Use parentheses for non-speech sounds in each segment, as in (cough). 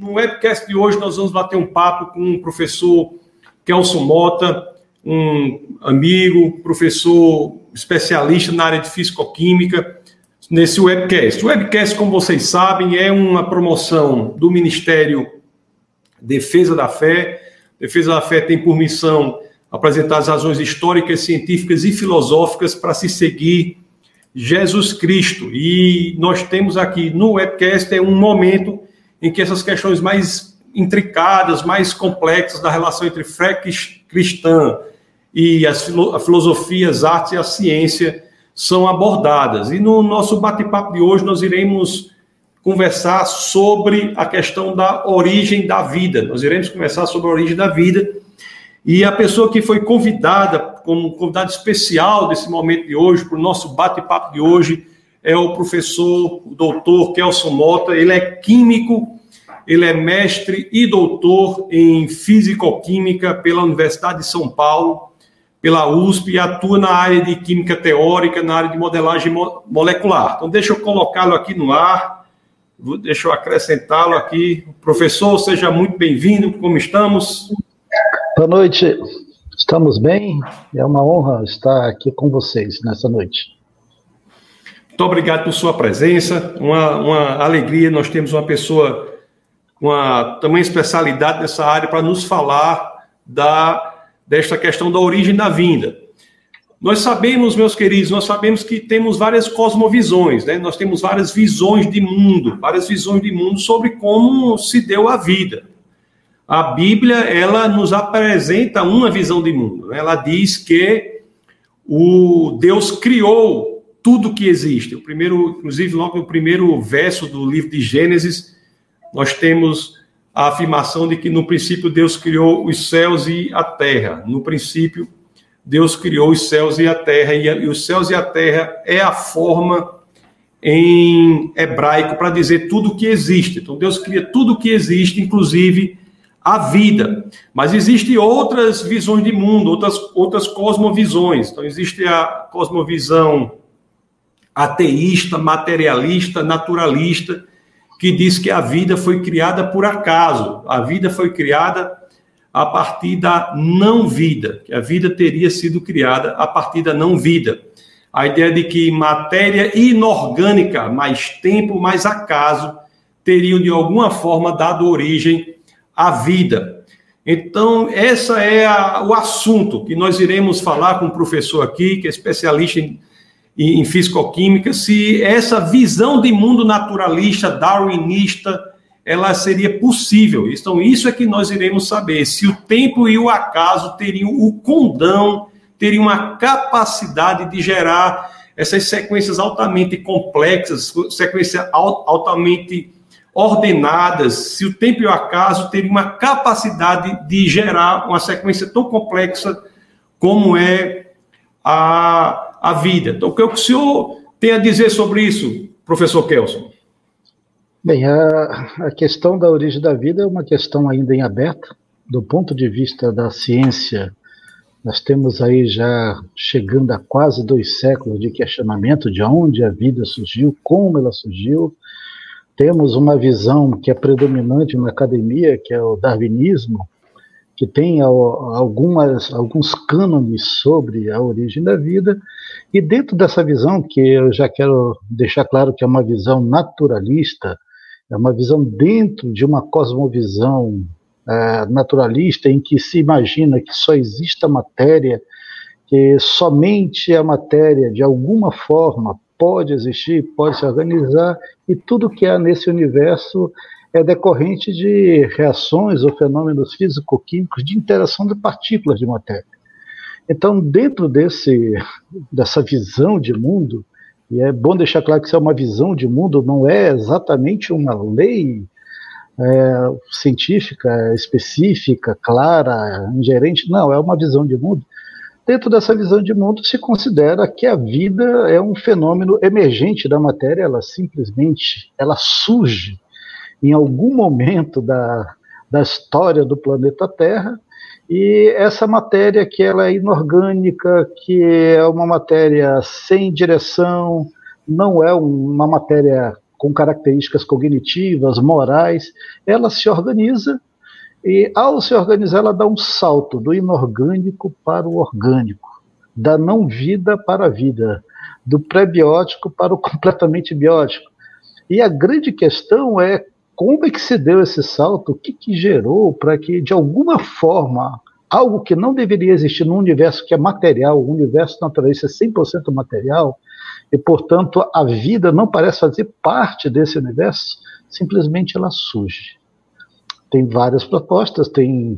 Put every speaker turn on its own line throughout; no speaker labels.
no webcast de hoje nós vamos bater um papo com o professor Kelson Mota, um amigo, professor especialista na área de fisicoquímica, nesse webcast. O webcast, como vocês sabem, é uma promoção do Ministério Defesa da Fé. Defesa da Fé tem por missão apresentar as razões históricas, científicas e filosóficas para se seguir Jesus Cristo. E nós temos aqui no webcast é um momento em que essas questões mais intricadas, mais complexas da relação entre fé cristã e as filo filosofias, artes e a ciência são abordadas. E no nosso bate-papo de hoje nós iremos conversar sobre a questão da origem da vida. Nós iremos conversar sobre a origem da vida. E a pessoa que foi convidada, como convidado especial desse momento de hoje, para o nosso bate-papo de hoje, é o professor, o doutor Kelson Mota. Ele é químico, ele é mestre e doutor em físico-química pela Universidade de São Paulo pela USP e atua na área de química teórica, na área de modelagem molecular. Então, deixa eu colocá-lo aqui no ar, deixa eu acrescentá-lo aqui. Professor, seja muito bem-vindo, como estamos?
Boa noite, estamos bem? É uma honra estar aqui com vocês nessa noite.
Muito obrigado por sua presença, uma, uma alegria, nós temos uma pessoa uma também especialidade nessa área para nos falar da desta questão da origem da vinda. Nós sabemos, meus queridos, nós sabemos que temos várias cosmovisões, né? Nós temos várias visões de mundo, várias visões de mundo sobre como se deu a vida. A Bíblia, ela nos apresenta uma visão de mundo. Né? Ela diz que o Deus criou tudo que existe. O primeiro, inclusive, logo no primeiro verso do livro de Gênesis, nós temos a afirmação de que no princípio Deus criou os céus e a terra. No princípio, Deus criou os céus e a terra, e, os céus e a terra é a forma em hebraico para dizer tudo que existe. Então, Deus cria tudo que existe, inclusive a vida. Mas existem outras visões de mundo, outras, outras cosmovisões. Então, existe a cosmovisão ateísta, materialista, naturalista, que diz que a vida foi criada por acaso, a vida foi criada a partir da não vida, que a vida teria sido criada a partir da não vida. A ideia de que matéria inorgânica, mais tempo, mais acaso, teriam de alguma forma dado origem à vida. Então, essa é a, o assunto que nós iremos falar com o professor aqui, que é especialista em em fisicoquímica, se essa visão de mundo naturalista, darwinista, ela seria possível. Então, isso é que nós iremos saber, se o tempo e o acaso teriam o condão, teriam uma capacidade de gerar essas sequências altamente complexas, sequências altamente ordenadas, se o tempo e o acaso teriam uma capacidade de gerar uma sequência tão complexa como é a a vida. Então, o que o senhor tem a dizer sobre isso, professor Kelson?
Bem, a, a questão da origem da vida é uma questão ainda em aberto. Do ponto de vista da ciência, nós temos aí já chegando a quase dois séculos de questionamento de onde a vida surgiu, como ela surgiu. Temos uma visão que é predominante na academia, que é o darwinismo, que tem algumas, alguns cânones sobre a origem da vida, e dentro dessa visão, que eu já quero deixar claro que é uma visão naturalista, é uma visão dentro de uma cosmovisão é, naturalista em que se imagina que só existe a matéria, que somente a matéria, de alguma forma, pode existir, pode se organizar, e tudo que há nesse universo é decorrente de reações ou fenômenos físico-químicos de interação de partículas de matéria. Então, dentro desse, dessa visão de mundo, e é bom deixar claro que isso é uma visão de mundo, não é exatamente uma lei é, científica específica, clara, ingerente, não, é uma visão de mundo. Dentro dessa visão de mundo se considera que a vida é um fenômeno emergente da matéria, ela simplesmente ela surge em algum momento da, da história do planeta Terra, e essa matéria que ela é inorgânica, que é uma matéria sem direção, não é uma matéria com características cognitivas, morais, ela se organiza e, ao se organizar, ela dá um salto do inorgânico para o orgânico, da não vida para a vida, do pré-biótico para o (laughs) completamente biótico. E a grande questão é como é que se deu esse salto, o que, que gerou para que, de alguma forma, algo que não deveria existir no universo que é material, o universo naturalista é 100% material, e, portanto, a vida não parece fazer parte desse universo, simplesmente ela surge. Tem várias propostas, tem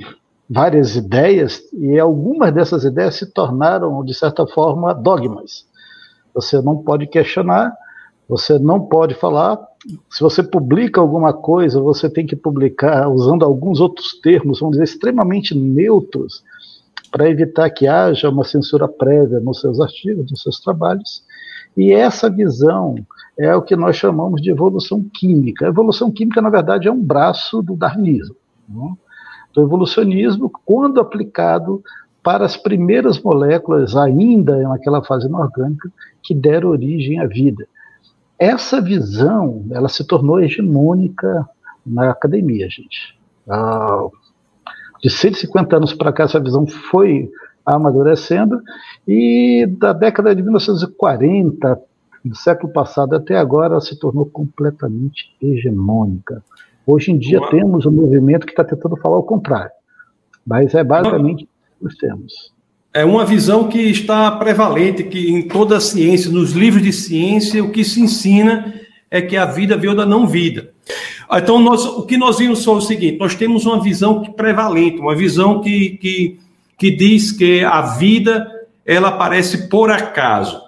várias ideias, e algumas dessas ideias se tornaram, de certa forma, dogmas. Você não pode questionar, você não pode falar. Se você publica alguma coisa, você tem que publicar usando alguns outros termos, vamos dizer, extremamente neutros, para evitar que haja uma censura prévia nos seus artigos, nos seus trabalhos. E essa visão é o que nós chamamos de evolução química. A evolução química, na verdade, é um braço do darwinismo, né? do evolucionismo, quando aplicado para as primeiras moléculas, ainda naquela fase inorgânica, que deram origem à vida. Essa visão, ela se tornou hegemônica na academia, gente. Ah, de 150 anos para cá, essa visão foi amadurecendo, e da década de 1940, do século passado até agora, ela se tornou completamente hegemônica. Hoje em dia Uau. temos um movimento que está tentando falar o contrário, mas é basicamente o que nós temos.
É uma visão que está prevalente, que em toda a ciência, nos livros de ciência, o que se ensina é que a vida veio da não vida. Então, nós, o que nós vimos foi o seguinte: nós temos uma visão que prevalente, uma visão que, que que diz que a vida ela aparece por acaso.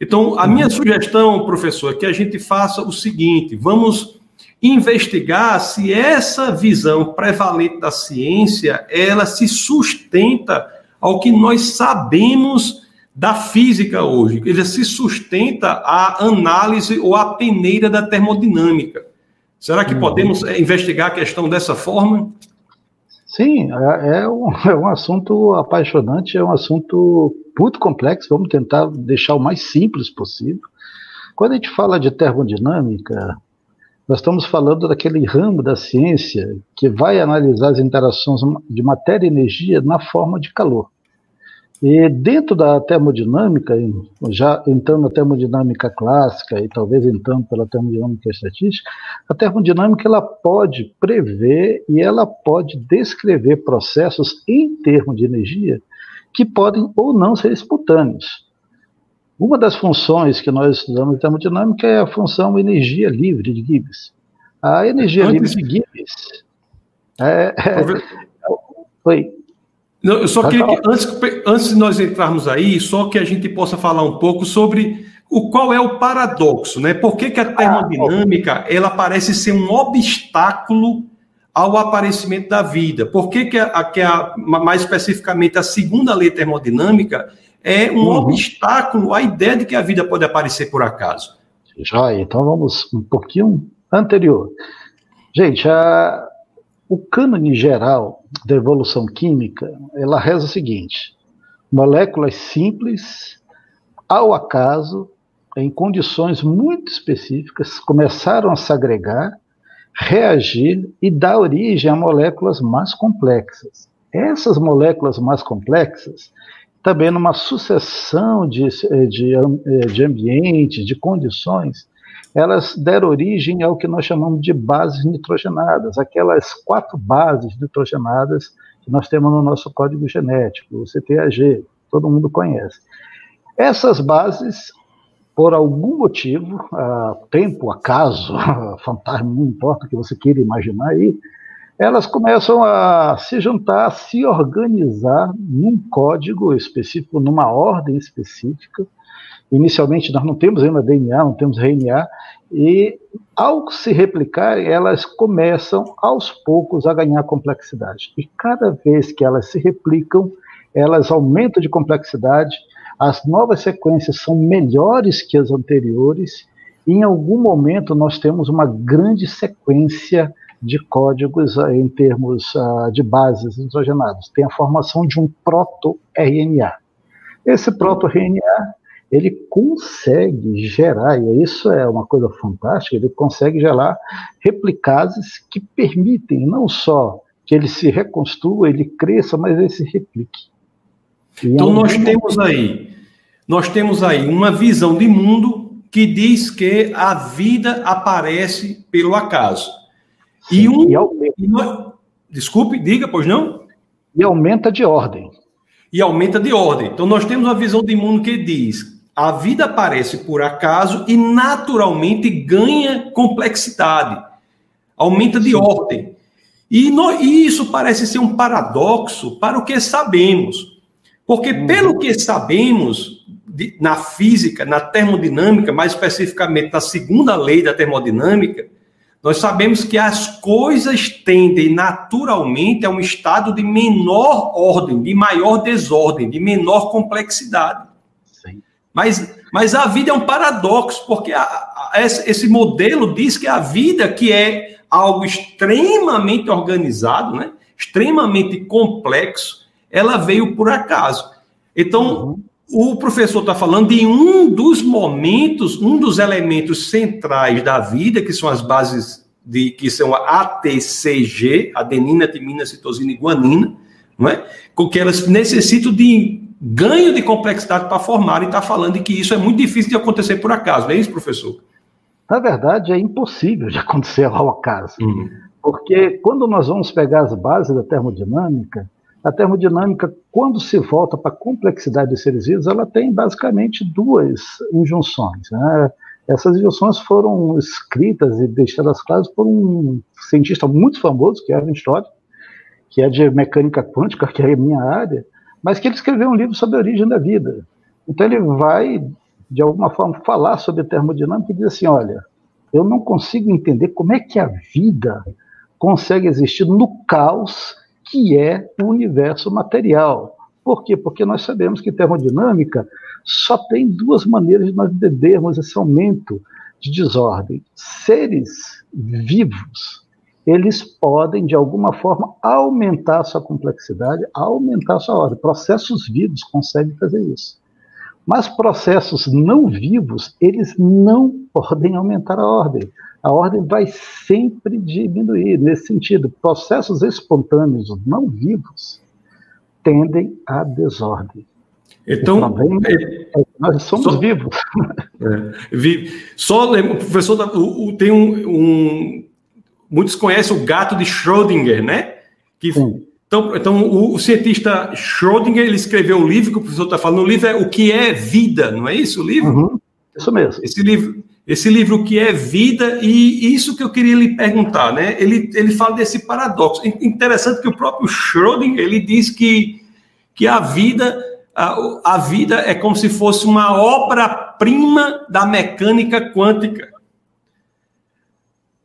Então, a minha uhum. sugestão, professor, é que a gente faça o seguinte: vamos investigar se essa visão prevalente da ciência ela se sustenta ao que nós sabemos da física hoje. Ele se sustenta à análise ou à peneira da termodinâmica. Será que uhum. podemos eh, investigar a questão dessa forma?
Sim, é, é, um, (laughs) é um assunto apaixonante, é um assunto muito complexo. Vamos tentar deixar o mais simples possível. Quando a gente fala de termodinâmica, nós estamos falando daquele ramo da ciência que vai analisar as interações de matéria e energia na forma de calor. E dentro da termodinâmica, já entrando na termodinâmica clássica e talvez entrando pela termodinâmica estatística, a termodinâmica ela pode prever e ela pode descrever processos em termos de energia que podem ou não ser espontâneos. Uma das funções que nós estudamos em termodinâmica é a função energia livre de Gibbs. A energia Antes... livre de Gibbs é, é,
foi não, eu só Vai queria falar. que, antes, antes de nós entrarmos aí, só que a gente possa falar um pouco sobre o qual é o paradoxo, né? Por que, que a ah, termodinâmica ah, ela parece ser um obstáculo ao aparecimento da vida? Por que, que, a, que a, mais especificamente a segunda lei termodinâmica é um uhum. obstáculo à ideia de que a vida pode aparecer por acaso?
Já, então vamos um pouquinho anterior. Gente, a, o cânone geral da evolução química, ela reza o seguinte: moléculas simples, ao acaso, em condições muito específicas, começaram a se agregar, reagir e dar origem a moléculas mais complexas. Essas moléculas mais complexas, também numa sucessão de, de, de ambientes, de condições, elas deram origem ao que nós chamamos de bases nitrogenadas, aquelas quatro bases nitrogenadas que nós temos no nosso código genético, o CTAG, todo mundo conhece. Essas bases, por algum motivo, tempo, acaso, (laughs) fantasma, não importa o que você queira imaginar aí, elas começam a se juntar, a se organizar num código específico, numa ordem específica, Inicialmente, nós não temos ainda DNA, não temos RNA, e ao se replicar, elas começam aos poucos a ganhar complexidade. E cada vez que elas se replicam, elas aumentam de complexidade, as novas sequências são melhores que as anteriores, e em algum momento nós temos uma grande sequência de códigos uh, em termos uh, de bases nitrogenadas. Tem a formação de um proto-RNA. Esse proto-RNA ele consegue gerar, e isso é uma coisa fantástica, ele consegue gerar replicases que permitem não só que ele se reconstrua, ele cresça, mas ele se replique.
E então nós temos aí, nós temos aí uma visão de mundo que diz que a vida aparece pelo acaso. Sim, e um. E e nós, desculpe, diga, pois não?
E aumenta de ordem.
E aumenta de ordem. Então nós temos uma visão de mundo que diz a vida aparece por acaso e naturalmente ganha complexidade, aumenta de Sim. ordem. E, no, e, isso parece ser um paradoxo para o que sabemos. Porque, uhum. pelo que sabemos de, na física, na termodinâmica, mais especificamente na segunda lei da termodinâmica, nós sabemos que as coisas tendem naturalmente a um estado de menor ordem, de maior desordem, de menor complexidade. Mas, mas a vida é um paradoxo, porque a, a, esse modelo diz que a vida, que é algo extremamente organizado, né, extremamente complexo, ela veio por acaso. Então, uhum. O professor está falando de um dos momentos, um dos elementos centrais da vida, que são as bases de que são a ATCG, adenina, timina, citosina e guanina, não é? Com que elas necessitam de ganho de complexidade para formar e está falando de que isso é muito difícil de acontecer por acaso, não é isso, professor?
Na verdade, é impossível de acontecer ao acaso. Uhum. Porque quando nós vamos pegar as bases da termodinâmica, a termodinâmica, quando se volta para a complexidade dos seres vivos, ela tem basicamente duas injunções. Né? Essas injunções foram escritas e deixadas claras por um cientista muito famoso, que é Erwin Schrödinger, que é de mecânica quântica, que é a minha área, mas que ele escreveu um livro sobre a origem da vida. Então ele vai, de alguma forma, falar sobre termodinâmica e diz assim: olha, eu não consigo entender como é que a vida consegue existir no caos que é o universo material. Por quê? Porque nós sabemos que termodinâmica só tem duas maneiras de nós entendermos esse aumento de desordem. Seres vivos eles podem, de alguma forma, aumentar sua complexidade, aumentar sua ordem. Processos vivos conseguem fazer isso. Mas processos não vivos, eles não podem aumentar a ordem. A ordem vai sempre diminuir. Nesse sentido, processos espontâneos não vivos tendem à desordem.
Então, é,
é, nós somos só, vivos.
É, vi, só o professor o, o, tem um, um muitos conhecem o gato de Schrödinger, né? Que, então, então o, o, cientista Schrödinger ele escreveu um livro que o professor está falando. O livro é O que é Vida, não é isso o livro?
Uhum, isso mesmo.
Esse livro, esse livro O que é Vida e isso que eu queria lhe perguntar, né? Ele, ele fala desse paradoxo. Interessante que o próprio Schrödinger ele diz que, que a vida a, a vida é como se fosse uma obra-prima da mecânica quântica.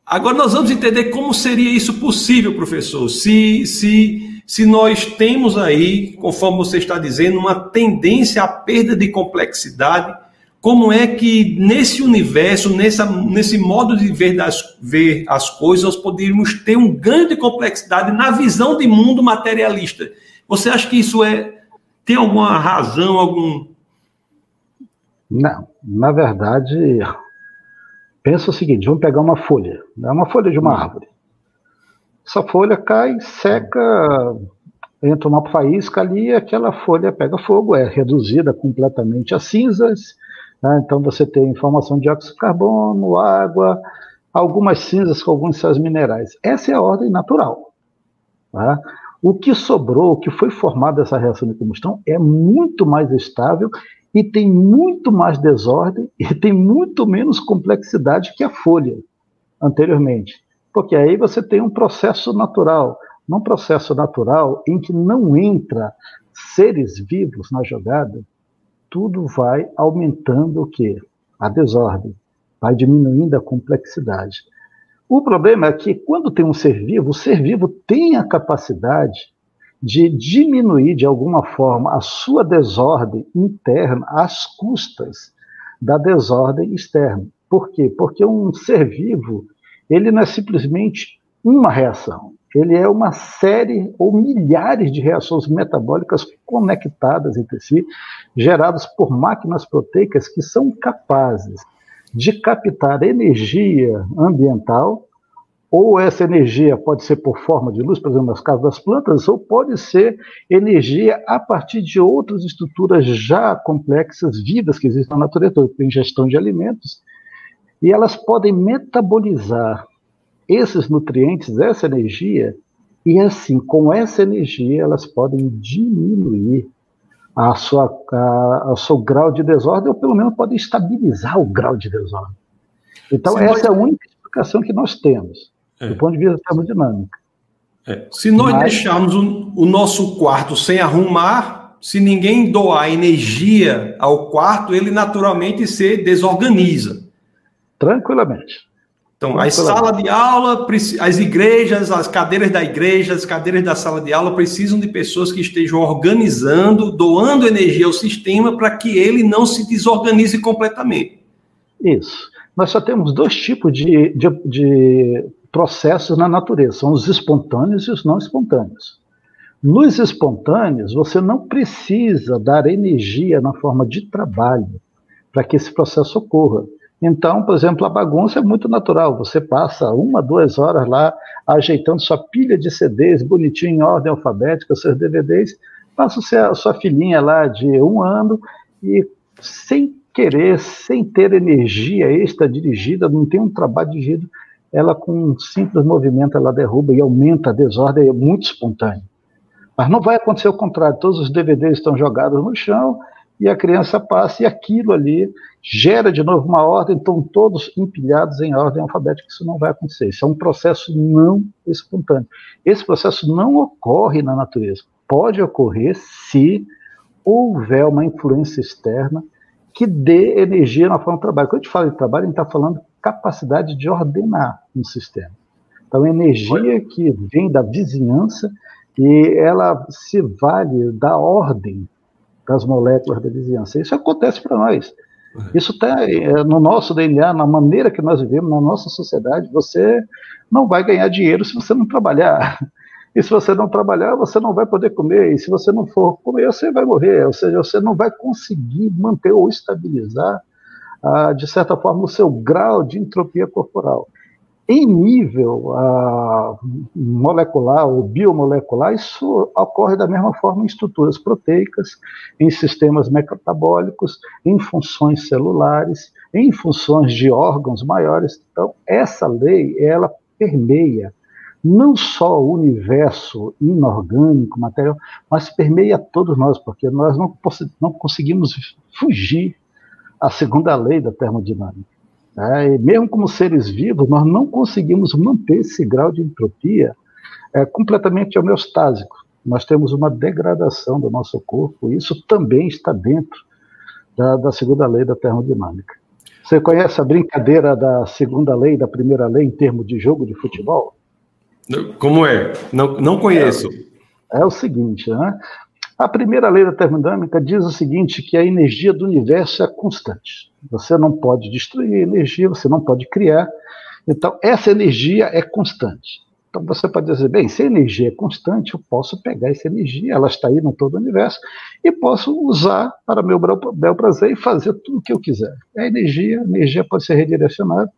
Agora nós vamos entender como seria isso possível, professor, se, se, se nós temos aí, conforme você está dizendo, uma tendência à perda de complexidade, como é que nesse universo, nessa, nesse modo de ver, das, ver as coisas, nós poderíamos ter um ganho de complexidade na visão de mundo materialista? Você acha que isso é tem alguma razão, algum...
Não, na verdade, Pensa o seguinte: vamos pegar uma folha, né? uma folha de uma hum. árvore. Essa folha cai, seca, entra uma faísca ali e aquela folha pega fogo, é reduzida completamente a cinzas. Né? Então você tem informação de dióxido de carbono, água, algumas cinzas com alguns sais minerais. Essa é a ordem natural. Tá? O que sobrou, o que foi formado dessa reação de combustão é muito mais estável e tem muito mais desordem e tem muito menos complexidade que a folha anteriormente. Porque aí você tem um processo natural, num processo natural em que não entra seres vivos na jogada, tudo vai aumentando o quê? A desordem, vai diminuindo a complexidade. O problema é que quando tem um ser vivo, o ser vivo tem a capacidade de diminuir de alguma forma a sua desordem interna às custas da desordem externa. Por quê? Porque um ser vivo, ele não é simplesmente uma reação, ele é uma série ou milhares de reações metabólicas conectadas entre si, geradas por máquinas proteicas que são capazes de captar energia ambiental, ou essa energia pode ser por forma de luz, por exemplo, nas casas das plantas, ou pode ser energia a partir de outras estruturas já complexas, vivas que existem na natureza, tem ingestão de alimentos, e elas podem metabolizar esses nutrientes, essa energia, e assim, com essa energia, elas podem diminuir a sua, a, o seu grau de desordem, ou pelo menos podem estabilizar o grau de desordem. Então, essa é a única explicação que nós temos, é. do ponto de vista termodinâmico.
É. Se nós Mas... deixarmos o, o nosso quarto sem arrumar, se ninguém doar energia ao quarto, ele naturalmente se desorganiza.
Tranquilamente.
Então, a sala de aula, as igrejas, as cadeiras da igreja, as cadeiras da sala de aula precisam de pessoas que estejam organizando, doando energia ao sistema para que ele não se desorganize completamente.
Isso. Nós só temos dois tipos de, de, de processos na natureza: são os espontâneos e os não espontâneos. Nos espontâneos, você não precisa dar energia na forma de trabalho para que esse processo ocorra. Então, por exemplo, a bagunça é muito natural. Você passa uma, duas horas lá ajeitando sua pilha de CDs bonitinho em ordem alfabética, seus DVDs, passa a sua filhinha lá de um ano e sem querer, sem ter energia extra dirigida, não tem um trabalho dirigido, ela com um simples movimento ela derruba e aumenta a desordem, é muito espontâneo. Mas não vai acontecer o contrário, todos os DVDs estão jogados no chão e a criança passa e aquilo ali gera de novo uma ordem, estão todos empilhados em ordem alfabética, isso não vai acontecer. Isso é um processo não espontâneo. Esse processo não ocorre na natureza. Pode ocorrer se houver uma influência externa que dê energia na forma de trabalho. Quando a gente fala de trabalho, a gente está falando capacidade de ordenar um sistema. Então, energia que vem da vizinhança e ela se vale da ordem das moléculas da vizinhança. Isso acontece para nós. Isso está é, no nosso DNA, na maneira que nós vivemos, na nossa sociedade. Você não vai ganhar dinheiro se você não trabalhar. E se você não trabalhar, você não vai poder comer. E se você não for comer, você vai morrer. Ou seja, você não vai conseguir manter ou estabilizar, ah, de certa forma, o seu grau de entropia corporal em nível uh, molecular ou biomolecular, isso ocorre da mesma forma em estruturas proteicas, em sistemas metabólicos, em funções celulares, em funções de órgãos maiores. Então, essa lei, ela permeia não só o universo inorgânico, material, mas permeia todos nós, porque nós não, não conseguimos fugir à segunda lei da termodinâmica. É, mesmo como seres vivos, nós não conseguimos manter esse grau de entropia é, completamente homeostásico. Nós temos uma degradação do nosso corpo, e isso também está dentro da, da segunda lei da termodinâmica. Você conhece a brincadeira da segunda lei, da primeira lei, em termos de jogo de futebol?
Como é? Não, não conheço.
É, é o seguinte, né? A primeira lei da termodinâmica diz o seguinte, que a energia do universo é constante. Você não pode destruir energia, você não pode criar. Então, essa energia é constante. Então, você pode dizer, bem, se a energia é constante, eu posso pegar essa energia, ela está aí no todo o universo, e posso usar para meu bel prazer e fazer tudo o que eu quiser. É energia, a energia pode ser redirecionada.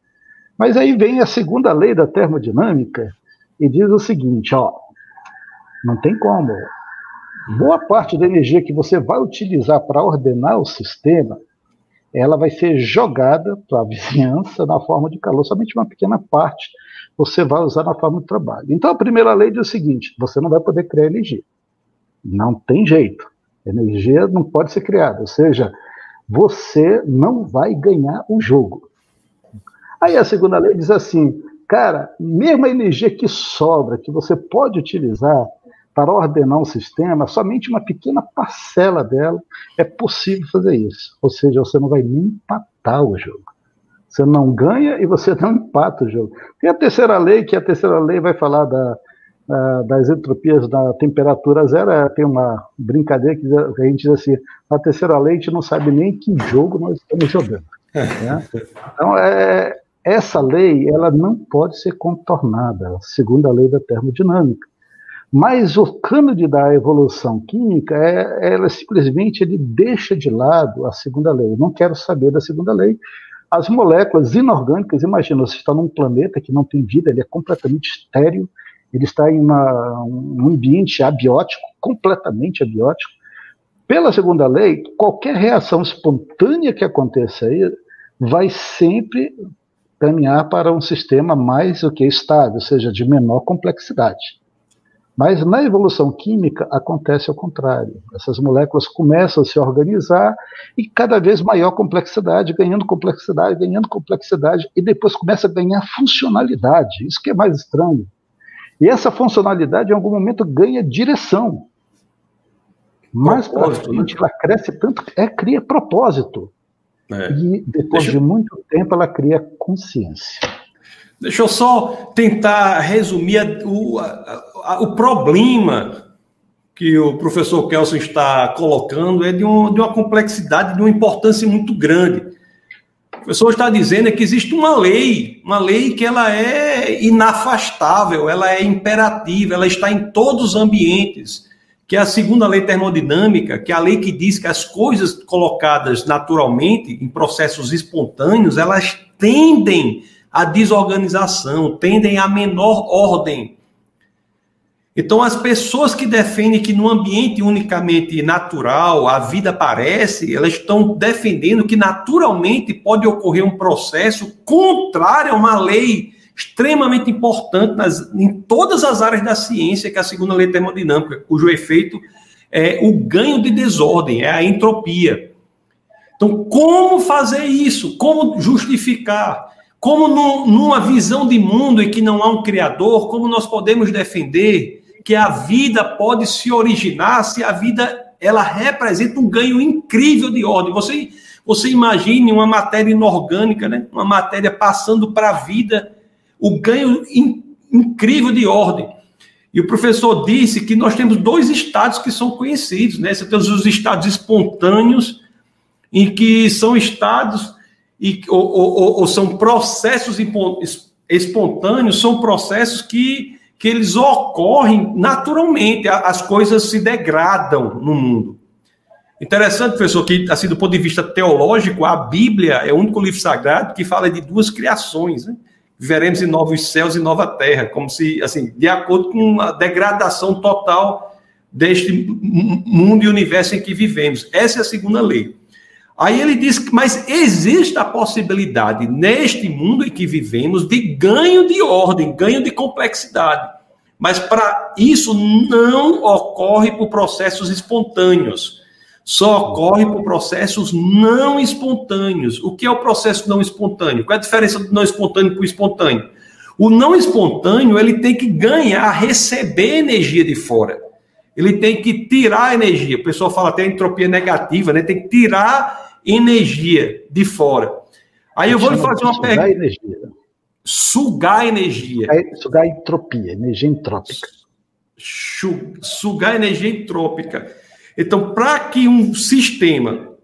Mas aí vem a segunda lei da termodinâmica e diz o seguinte, ó, não tem como boa parte da energia que você vai utilizar para ordenar o sistema, ela vai ser jogada para a vizinhança na forma de calor, somente uma pequena parte você vai usar na forma de trabalho. Então a primeira lei diz o seguinte: você não vai poder criar energia. Não tem jeito. Energia não pode ser criada, ou seja, você não vai ganhar o jogo. Aí a segunda lei diz assim, cara, mesmo a energia que sobra, que você pode utilizar para ordenar um sistema, somente uma pequena parcela dela é possível fazer isso. Ou seja, você não vai nem empatar o jogo. Você não ganha e você não empata o jogo. Tem a terceira lei, que a terceira lei vai falar da, da, das entropias da temperatura zero. É, tem uma brincadeira que a gente diz assim: a terceira lei a gente não sabe nem que jogo nós estamos jogando. (laughs) Né? Então, é, essa lei ela não pode ser contornada, segundo a lei da termodinâmica. Mas o cânone da evolução química é, ela simplesmente ele deixa de lado a segunda lei. Eu não quero saber da segunda lei. As moléculas inorgânicas, imagina, você está num planeta que não tem vida, ele é completamente estéril, ele está em uma, um ambiente abiótico, completamente abiótico. Pela segunda lei, qualquer reação espontânea que aconteça aí vai sempre caminhar para um sistema mais o que estável, ou seja, de menor complexidade. Mas na evolução química acontece ao contrário. Essas moléculas começam a se organizar e cada vez maior complexidade, ganhando complexidade, ganhando complexidade, e depois começa a ganhar funcionalidade. Isso que é mais estranho. E essa funcionalidade, em algum momento, ganha direção. Mais para né? frente, né? ela cresce tanto, é, cria propósito. É. E depois Deixa... de muito tempo, ela cria consciência.
Deixa eu só tentar resumir a, a, o problema que o professor Kelson está colocando é de, um, de uma complexidade, de uma importância muito grande. O professor está dizendo é que existe uma lei, uma lei que ela é inafastável, ela é imperativa, ela está em todos os ambientes, que é a segunda lei termodinâmica, que é a lei que diz que as coisas colocadas naturalmente, em processos espontâneos, elas tendem à desorganização, tendem à menor ordem. Então, as pessoas que defendem que no ambiente unicamente natural a vida aparece, elas estão defendendo que naturalmente pode ocorrer um processo contrário a uma lei extremamente importante nas, em todas as áreas da ciência, que é a segunda lei termodinâmica, cujo efeito é o ganho de desordem, é a entropia. Então, como fazer isso? Como justificar? Como numa visão de mundo em que não há um criador, como nós podemos defender que a vida pode se originar se a vida ela representa um ganho incrível de ordem? Você, você imagine uma matéria inorgânica, né? uma matéria passando para a vida, o ganho in, incrível de ordem. E o professor disse que nós temos dois estados que são conhecidos, né? Você tem os estados espontâneos, em que são estados e, ou, ou, ou são processos espontâneos, são processos que, que eles ocorrem naturalmente, as coisas se degradam no mundo. Interessante, professor, que assim, do ponto de vista teológico, a Bíblia é o único livro sagrado que fala de duas criações, né? Viveremos em novos céus e nova terra, como se, assim, de acordo com a degradação total deste mundo e universo em que vivemos. Essa é a segunda lei. Aí ele diz mas existe a possibilidade, neste mundo em que vivemos, de ganho de ordem, ganho de complexidade. Mas para isso não ocorre por processos espontâneos. Só ocorre por processos não espontâneos. O que é o processo não espontâneo? Qual é a diferença do não espontâneo para o espontâneo? O não espontâneo, ele tem que ganhar, receber energia de fora. Ele tem que tirar energia. O pessoal fala até entropia negativa, né? Tem que tirar energia de fora. Aí eu vou lhe fazer uma pergunta. Energia. Sugar energia.
É, sugar entropia, energia entrópica.
Sugar energia entrópica. Então, para que um sistema,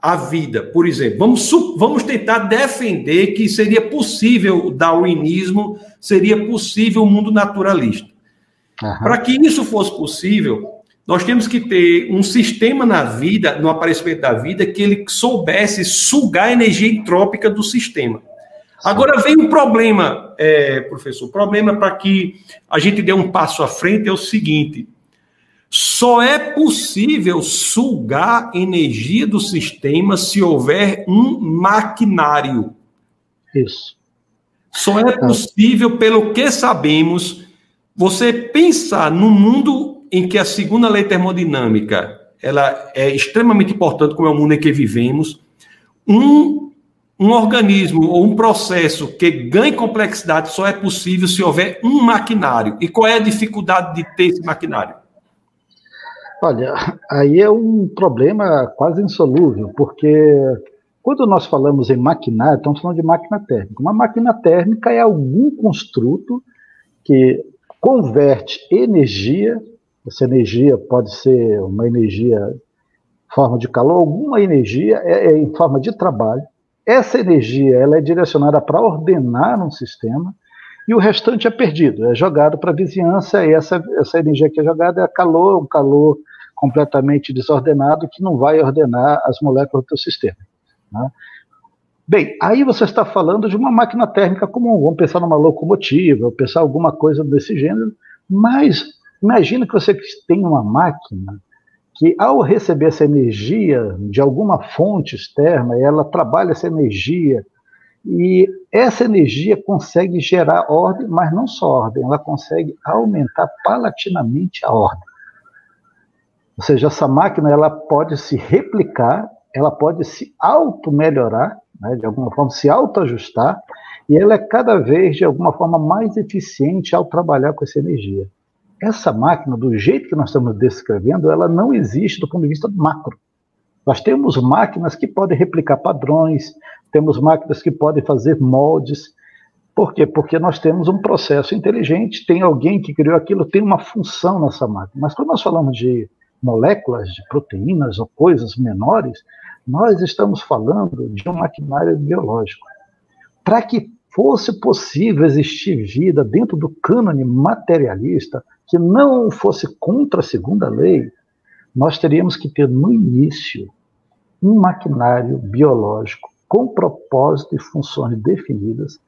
a vida, por exemplo, vamos, vamos tentar defender que seria possível o darwinismo, seria possível o mundo naturalista. Para que isso fosse possível, nós temos que ter um sistema na vida, no aparecimento da vida, que ele soubesse sugar a energia entrópica do sistema. Agora vem um problema, é, professor. O problema para que a gente dê um passo à frente é o seguinte: só é possível sugar energia do sistema se houver um maquinário.
Isso.
Só é possível, pelo que sabemos, você pensar no mundo em que a segunda lei termodinâmica ela é extremamente importante, como é o mundo em que vivemos, um, um organismo ou um processo que ganhe complexidade só é possível se houver um maquinário. E qual é a dificuldade de ter esse maquinário?
Olha, aí é um problema quase insolúvel, porque quando nós falamos em maquinário, estamos falando de máquina térmica. Uma máquina térmica é algum construto que converte energia essa energia pode ser uma energia em forma de calor, alguma energia é, é em forma de trabalho, essa energia ela é direcionada para ordenar um sistema e o restante é perdido, é jogado para a vizinhança e essa, essa energia que é jogada é calor, um calor completamente desordenado que não vai ordenar as moléculas do sistema. Né? Bem, aí você está falando de uma máquina térmica comum, vamos pensar numa locomotiva, pensar alguma coisa desse gênero, mas imagina que você tem uma máquina que ao receber essa energia de alguma fonte externa, ela trabalha essa energia e essa energia consegue gerar ordem, mas não só ordem, ela consegue aumentar palatinamente a ordem. Ou seja, essa máquina ela pode se replicar, ela pode se auto-melhorar, né, de alguma forma, se auto-ajustar, e ela é cada vez, de alguma forma, mais eficiente ao trabalhar com essa energia essa máquina, do jeito que nós estamos descrevendo, ela não existe do ponto de vista macro. Nós temos máquinas que podem replicar padrões, temos máquinas que podem fazer moldes. Por quê? Porque nós temos um processo inteligente, tem alguém que criou aquilo, tem uma função nessa máquina. Mas quando nós falamos de moléculas, de proteínas ou coisas menores, nós estamos falando de um maquinário biológico. Para que fosse possível existir vida dentro do cânone materialista, que não fosse contra a segunda lei, nós teríamos que ter no início um maquinário biológico com propósito e funções definidas,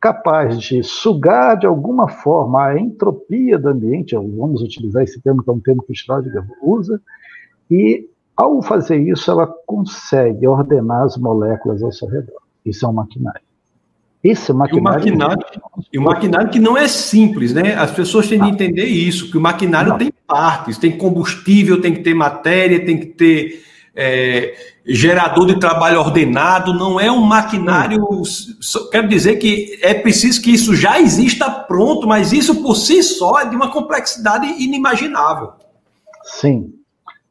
capaz de sugar de alguma forma a entropia do ambiente, vamos utilizar esse termo que é um termo que o Schrödinger usa, e ao fazer isso ela consegue ordenar as moléculas ao seu redor. Isso é um maquinário.
Esse maquinário. E o maquinário, e o maquinário que não é simples, né? As pessoas têm ah. de entender isso, que o maquinário não. tem partes, tem combustível, tem que ter matéria, tem que ter é, gerador de trabalho ordenado, não é um maquinário. Quero dizer que é preciso que isso já exista pronto, mas isso por si só é de uma complexidade inimaginável.
Sim,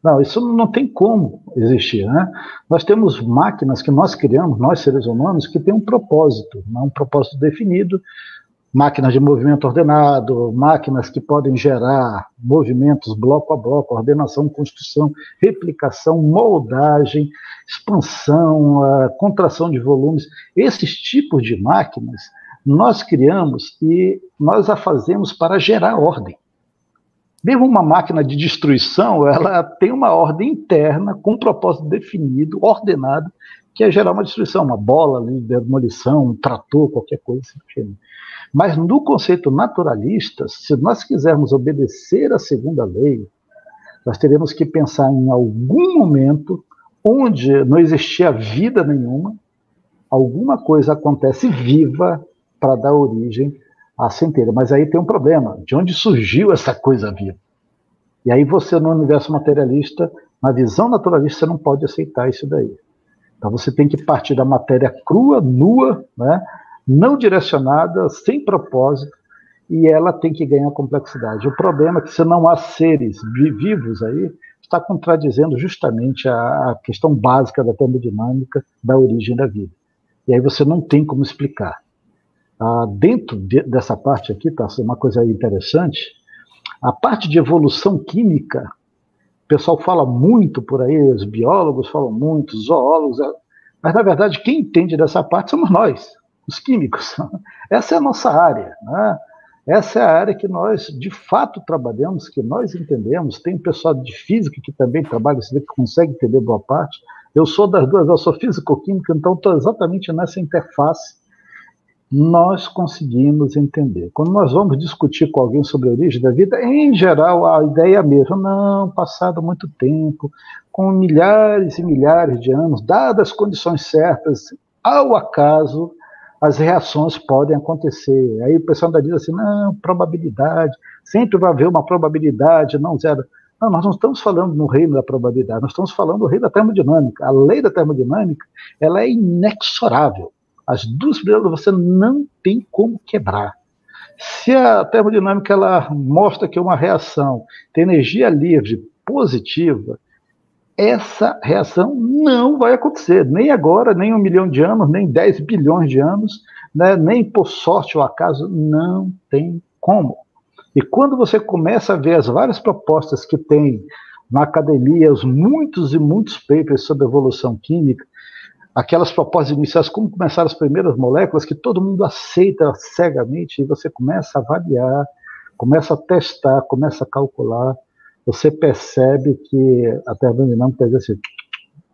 não, isso não tem como existir. Né? Nós temos máquinas que nós criamos, nós seres humanos, que têm um propósito, né? um propósito definido, máquinas de movimento ordenado, máquinas que podem gerar movimentos bloco a bloco, ordenação, construção, replicação, moldagem, expansão, contração de volumes. Esses tipos de máquinas nós criamos e nós a fazemos para gerar ordem. Mesmo uma máquina de destruição, ela tem uma ordem interna, com um propósito definido, ordenado, que é gerar uma destruição, uma bola de demolição, um trator, qualquer coisa assim. Mas no conceito naturalista, se nós quisermos obedecer à segunda lei, nós teremos que pensar em algum momento onde não existia vida nenhuma, alguma coisa acontece viva para dar origem a centelha. Mas aí tem um problema: de onde surgiu essa coisa viva? E aí você, no universo materialista, na visão naturalista, você não pode aceitar isso daí. Então você tem que partir da matéria crua, nua, né, não direcionada, sem propósito, e ela tem que ganhar complexidade. O problema é que se não há seres vivos aí, está contradizendo justamente a, a questão básica da termodinâmica da origem da vida. E aí você não tem como explicar. Ah, dentro de, dessa parte aqui, tá uma coisa interessante. A parte de evolução química, o pessoal fala muito por aí, os biólogos falam muito, os zoólogos, é, mas na verdade quem entende dessa parte somos nós, os químicos. (laughs) Essa é a nossa área, né? Essa é a área que nós de fato trabalhamos, que nós entendemos. Tem pessoal de física que também trabalha, que consegue entender boa parte. Eu sou das duas, eu sou físico-químico, então estou exatamente nessa interface nós conseguimos entender. Quando nós vamos discutir com alguém sobre a origem da vida, em geral a ideia é a mesma. Não, passado muito tempo, com milhares e milhares de anos, dadas as condições certas, ao acaso, as reações podem acontecer. Aí o pessoal ainda diz assim: não, probabilidade, sempre vai haver uma probabilidade, não zero. Não, nós não estamos falando no reino da probabilidade, nós estamos falando do reino da termodinâmica. A lei da termodinâmica ela é inexorável as duas primeiras você não tem como quebrar. Se a termodinâmica ela mostra que uma reação tem energia livre positiva, essa reação não vai acontecer, nem agora, nem um milhão de anos, nem 10 bilhões de anos, né, nem por sorte ou acaso, não tem como. E quando você começa a ver as várias propostas que tem na academia, os muitos e muitos papers sobre evolução química, aquelas propostas iniciais, como começaram as primeiras moléculas, que todo mundo aceita cegamente, e você começa a avaliar, começa a testar, começa a calcular, você percebe que a termodinâmica diz assim,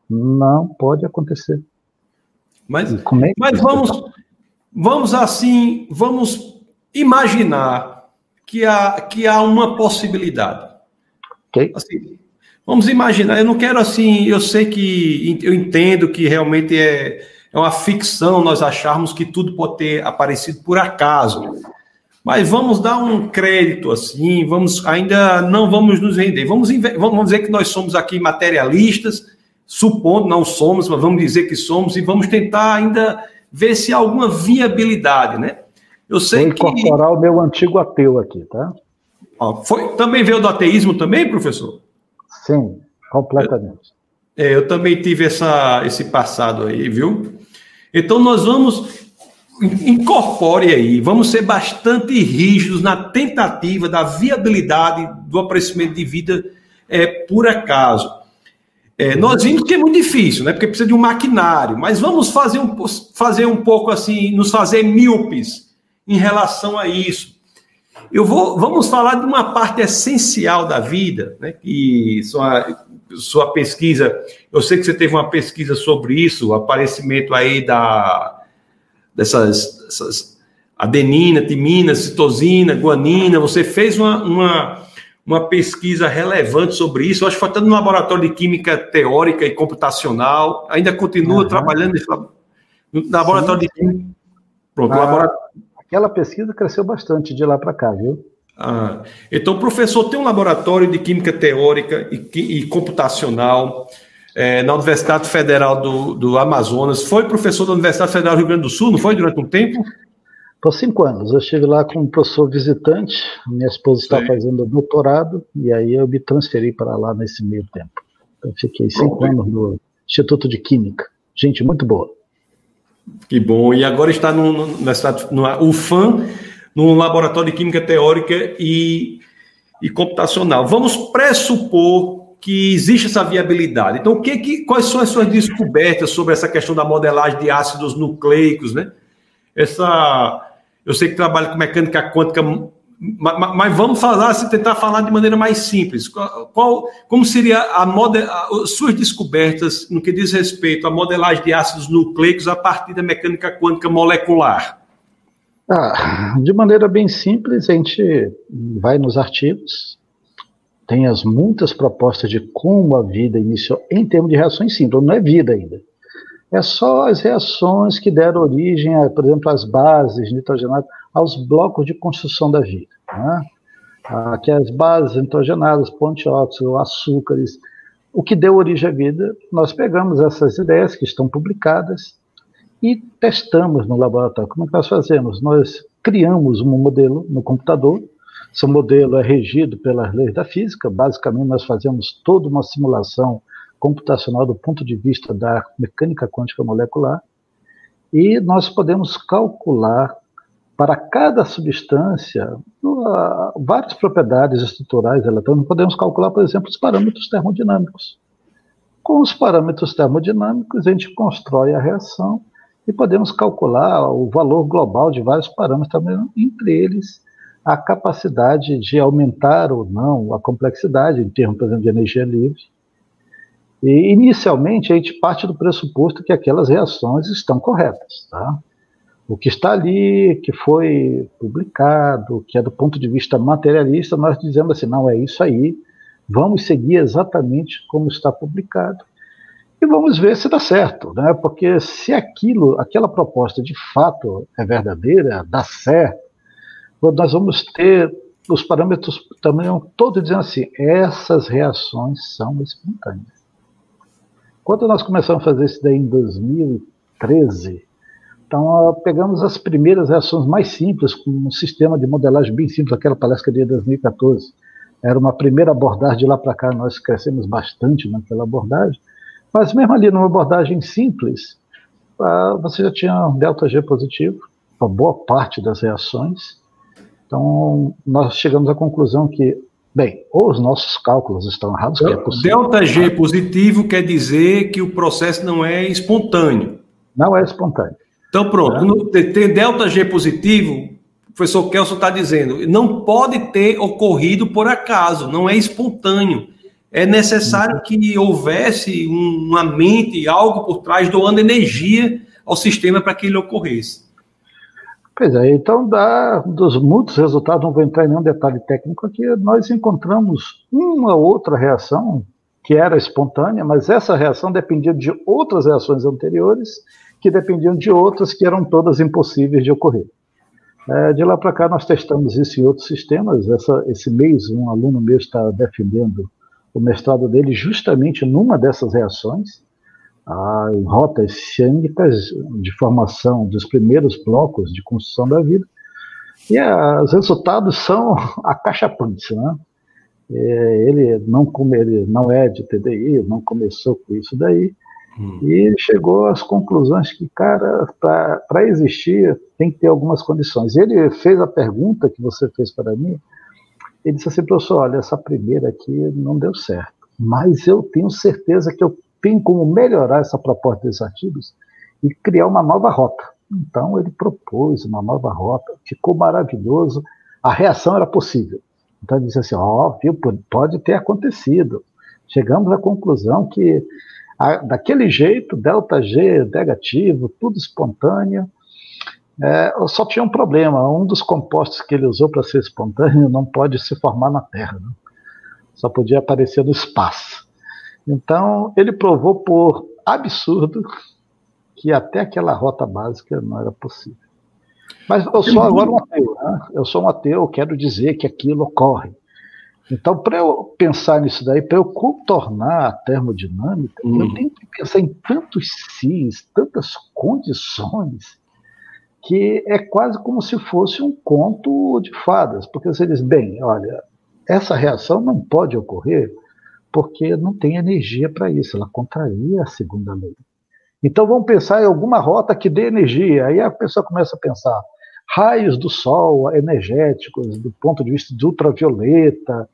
não pode acontecer.
Mas, é mas vamos, vamos assim, vamos imaginar que há, que há uma possibilidade.
Okay.
Assim, vamos imaginar, eu não quero assim, eu sei que eu entendo que realmente é, é uma ficção nós acharmos que tudo pode ter aparecido por acaso. Mas vamos dar um crédito assim, vamos ainda não vamos nos render. Vamos, vamos dizer que nós somos aqui materialistas, supondo não somos, mas vamos dizer que somos e vamos tentar ainda ver se há alguma viabilidade, né?
Eu sei Vou incorporar que... o meu antigo ateu aqui, tá?
foi, também veio do ateísmo também, professor?
Sim, completamente.
É, eu também tive essa, esse passado aí, viu? Então nós vamos incorpore aí, vamos ser bastante rígidos na tentativa da viabilidade do aparecimento de vida é, por acaso. É, nós vimos que é muito difícil, né? Porque precisa de um maquinário, mas vamos fazer um, fazer um pouco assim, nos fazer míopes em relação a isso. Eu vou, vamos falar de uma parte essencial da vida, né? Que sua, sua pesquisa, eu sei que você teve uma pesquisa sobre isso, o aparecimento aí da dessas, dessas adenina, timina, citosina, guanina, você fez uma, uma, uma pesquisa relevante sobre isso, eu acho que foi até no laboratório de química teórica e computacional, ainda continua uhum. trabalhando no laboratório Sim. de química.
Pronto, ah, laboratório... Aquela pesquisa cresceu bastante de lá para cá, viu?
Ah, então, professor tem um laboratório de química teórica e, e computacional é, na Universidade Federal do, do, Amazonas. Foi professor da Universidade Federal do Rio Grande do Sul, não foi durante um tempo?
Por cinco anos. Eu estive lá como professor visitante, minha esposa está fazendo doutorado, e aí eu me transferi para lá nesse meio tempo. Eu fiquei cinco anos no Instituto de Química. Gente muito boa.
Que bom. E agora está no, no, cidade, no UFAM, no Laboratório de Química Teórica e, e Computacional. Vamos pressupor que existe essa viabilidade. Então, o que, que, quais são as suas descobertas sobre essa questão da modelagem de ácidos nucleicos, né? Essa, eu sei que trabalha com mecânica quântica, mas, mas vamos falar, se tentar falar de maneira mais simples. Qual, como seria a model, as suas descobertas no que diz respeito à modelagem de ácidos nucleicos a partir da mecânica quântica molecular?
Ah, de maneira bem simples, a gente vai nos artigos, tem as muitas propostas de como a vida iniciou em termos de reações simples, não é vida ainda. É só as reações que deram origem, a, por exemplo, às bases nitrogenadas, aos blocos de construção da vida. Né? Aqui as bases nitrogenadas, pontióxido, açúcares, o que deu origem à vida, nós pegamos essas ideias que estão publicadas e testamos no laboratório. Como é que nós fazemos? Nós criamos um modelo no computador, seu modelo é regido pelas leis da física. Basicamente, nós fazemos toda uma simulação computacional do ponto de vista da mecânica quântica molecular e nós podemos calcular para cada substância várias propriedades estruturais eletrônicas. Podemos calcular, por exemplo, os parâmetros termodinâmicos. Com os parâmetros termodinâmicos, a gente constrói a reação e podemos calcular o valor global de vários parâmetros, entre eles a capacidade de aumentar ou não a complexidade em termos, por exemplo, de energia livre. E, inicialmente, a gente parte do pressuposto que aquelas reações estão corretas. Tá? O que está ali, que foi publicado, que é do ponto de vista materialista, nós dizemos assim: não, é isso aí, vamos seguir exatamente como está publicado. E vamos ver se dá certo, né? porque se aquilo, aquela proposta de fato é verdadeira, dá certo, nós vamos ter os parâmetros também todos dizendo assim, essas reações são espontâneas. Quando nós começamos a fazer isso daí em 2013, então pegamos as primeiras reações mais simples, com um sistema de modelagem bem simples, aquela palestra de 2014. Era uma primeira abordagem, de lá para cá nós crescemos bastante naquela abordagem, mas mesmo ali numa abordagem simples, ah, você já tinha um delta G positivo, uma boa parte das reações, então, nós chegamos à conclusão que Bem, ou os nossos cálculos estão errados, que é
possível. Delta G positivo quer dizer que o processo não é espontâneo.
Não é espontâneo.
Então, pronto, é. tem delta G positivo, o professor Kelson está dizendo, não pode ter ocorrido por acaso, não é espontâneo. É necessário uhum. que houvesse uma mente, algo por trás, doando energia ao sistema para que ele ocorresse.
Pois é, então, da, dos muitos resultados, não vou entrar em nenhum detalhe técnico aqui, nós encontramos uma outra reação que era espontânea, mas essa reação dependia de outras reações anteriores, que dependiam de outras que eram todas impossíveis de ocorrer. É, de lá para cá, nós testamos isso em outros sistemas. Essa, esse mês, um aluno meu está defendendo o mestrado dele justamente numa dessas reações, a, em rotas ciânicas de formação dos primeiros blocos de construção da vida. E os resultados são (laughs) acachapantes, né? É, ele não ele não é de TDI, não começou com isso daí, hum. e chegou às conclusões que, cara, para existir tem que ter algumas condições. Ele fez a pergunta que você fez para mim, ele disse assim, professor, olha, essa primeira aqui não deu certo, mas eu tenho certeza que eu tem como melhorar essa proposta desses artigos e criar uma nova rota. Então ele propôs uma nova rota, ficou maravilhoso, a reação era possível. Então ele disse assim, ó, oh, pode ter acontecido. Chegamos à conclusão que a, daquele jeito, delta G negativo, tudo espontâneo, é, só tinha um problema, um dos compostos que ele usou para ser espontâneo não pode se formar na Terra, né? só podia aparecer no espaço. Então, ele provou por absurdo que até aquela rota básica não era possível. Mas eu sou agora um ateu, né? eu sou um ateu, quero dizer que aquilo ocorre. Então, para eu pensar nisso daí, para eu contornar a termodinâmica, hum. eu tenho que pensar em tantos cis, tantas condições, que é quase como se fosse um conto de fadas. Porque você diz, bem, olha, essa reação não pode ocorrer porque não tem energia para isso, ela contraria a segunda lei. Então vamos pensar em alguma rota que dê energia. Aí a pessoa começa a pensar raios do Sol energéticos do ponto de vista de ultravioleta,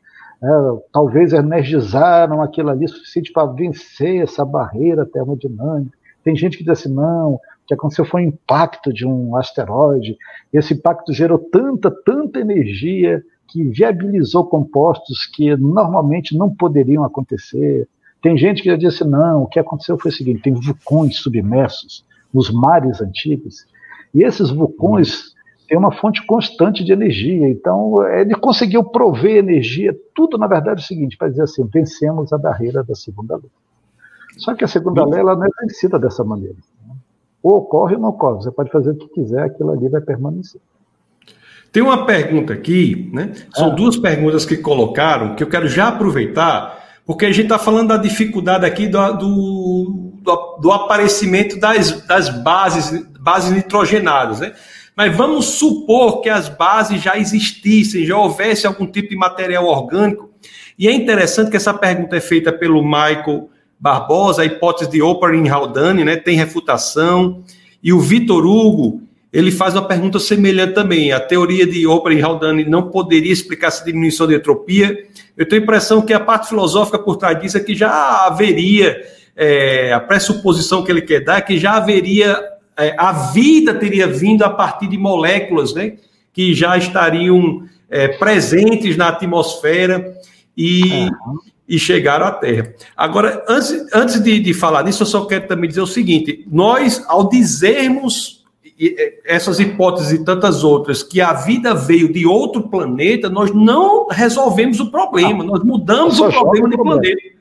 é, talvez energizaram aquilo ali suficiente para vencer essa barreira termodinâmica. Tem gente que diz assim, não, o que aconteceu foi um impacto de um asteroide, esse impacto gerou tanta, tanta energia que viabilizou compostos que normalmente não poderiam acontecer. Tem gente que já disse, não, o que aconteceu foi o seguinte, tem vulcões submersos nos mares antigos, e esses vulcões têm uma fonte constante de energia, então ele conseguiu prover energia, tudo na verdade é o seguinte, para dizer assim, vencemos a barreira da segunda lei. Só que a segunda lei ela não é vencida dessa maneira. Ou ocorre ou não ocorre, você pode fazer o que quiser, aquilo ali vai permanecer.
Tem uma pergunta aqui, né? São ah. duas perguntas que colocaram que eu quero já aproveitar, porque a gente está falando da dificuldade aqui do, do, do, do aparecimento das, das bases, bases nitrogenadas, né? Mas vamos supor que as bases já existissem, já houvesse algum tipo de material orgânico. E é interessante que essa pergunta é feita pelo Michael Barbosa, a hipótese de Operin Haldane, né? Tem refutação. E o Vitor Hugo ele faz uma pergunta semelhante também. A teoria de Open e Haldane não poderia explicar essa diminuição de entropia. Eu tenho a impressão que a parte filosófica por trás disso é que já haveria, é, a pressuposição que ele quer dar é que já haveria, é, a vida teria vindo a partir de moléculas, né, que já estariam é, presentes na atmosfera e, uhum. e chegaram à Terra. Agora, antes, antes de, de falar nisso, eu só quero também dizer o seguinte: nós, ao dizermos essas hipóteses e tantas outras, que a vida veio de outro planeta, nós não resolvemos o problema, nós mudamos o problema de problema. planeta.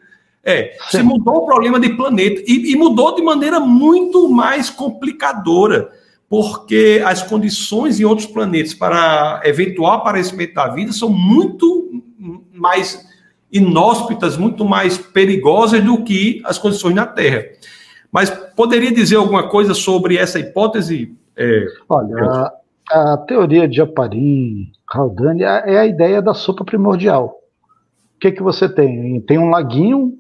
É, se mudou o problema de planeta e, e mudou de maneira muito mais complicadora, porque as condições em outros planetas para eventual aparecimento da vida são muito mais inóspitas, muito mais perigosas do que as condições na Terra. Mas poderia dizer alguma coisa sobre essa hipótese,
é, Olha, a, a, teoria de Aparim, Haldane, é, é a ideia da sopa primordial. O que, que você tem? Tem um laguinho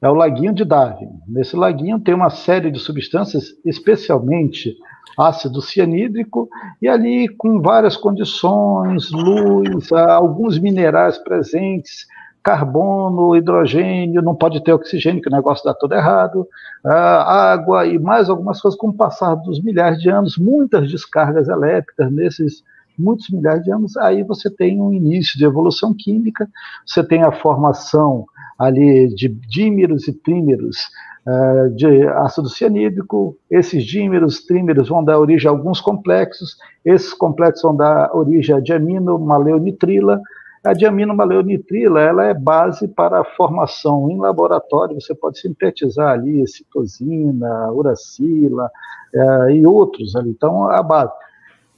é o laguinho de Darwin. Nesse laguinho tem uma série de substâncias, especialmente ácido cianídrico, e ali com várias condições, luz, alguns minerais presentes, carbono, hidrogênio, não pode ter oxigênio, que o negócio dá tudo errado, água e mais algumas coisas, com o passar dos milhares de anos, muitas descargas elétricas nesses muitos milhares de anos, aí você tem um início de evolução química, você tem a formação ali de dímeros e trímeros uh, de ácido cianídrico, esses dímeros, trímeros vão dar origem a alguns complexos, esses complexos vão dar origem a diamino, maleonitrila, a diamino-maleonitrila ela é base para a formação em laboratório, você pode sintetizar ali citosina, uracila uh, e outros ali, então a base.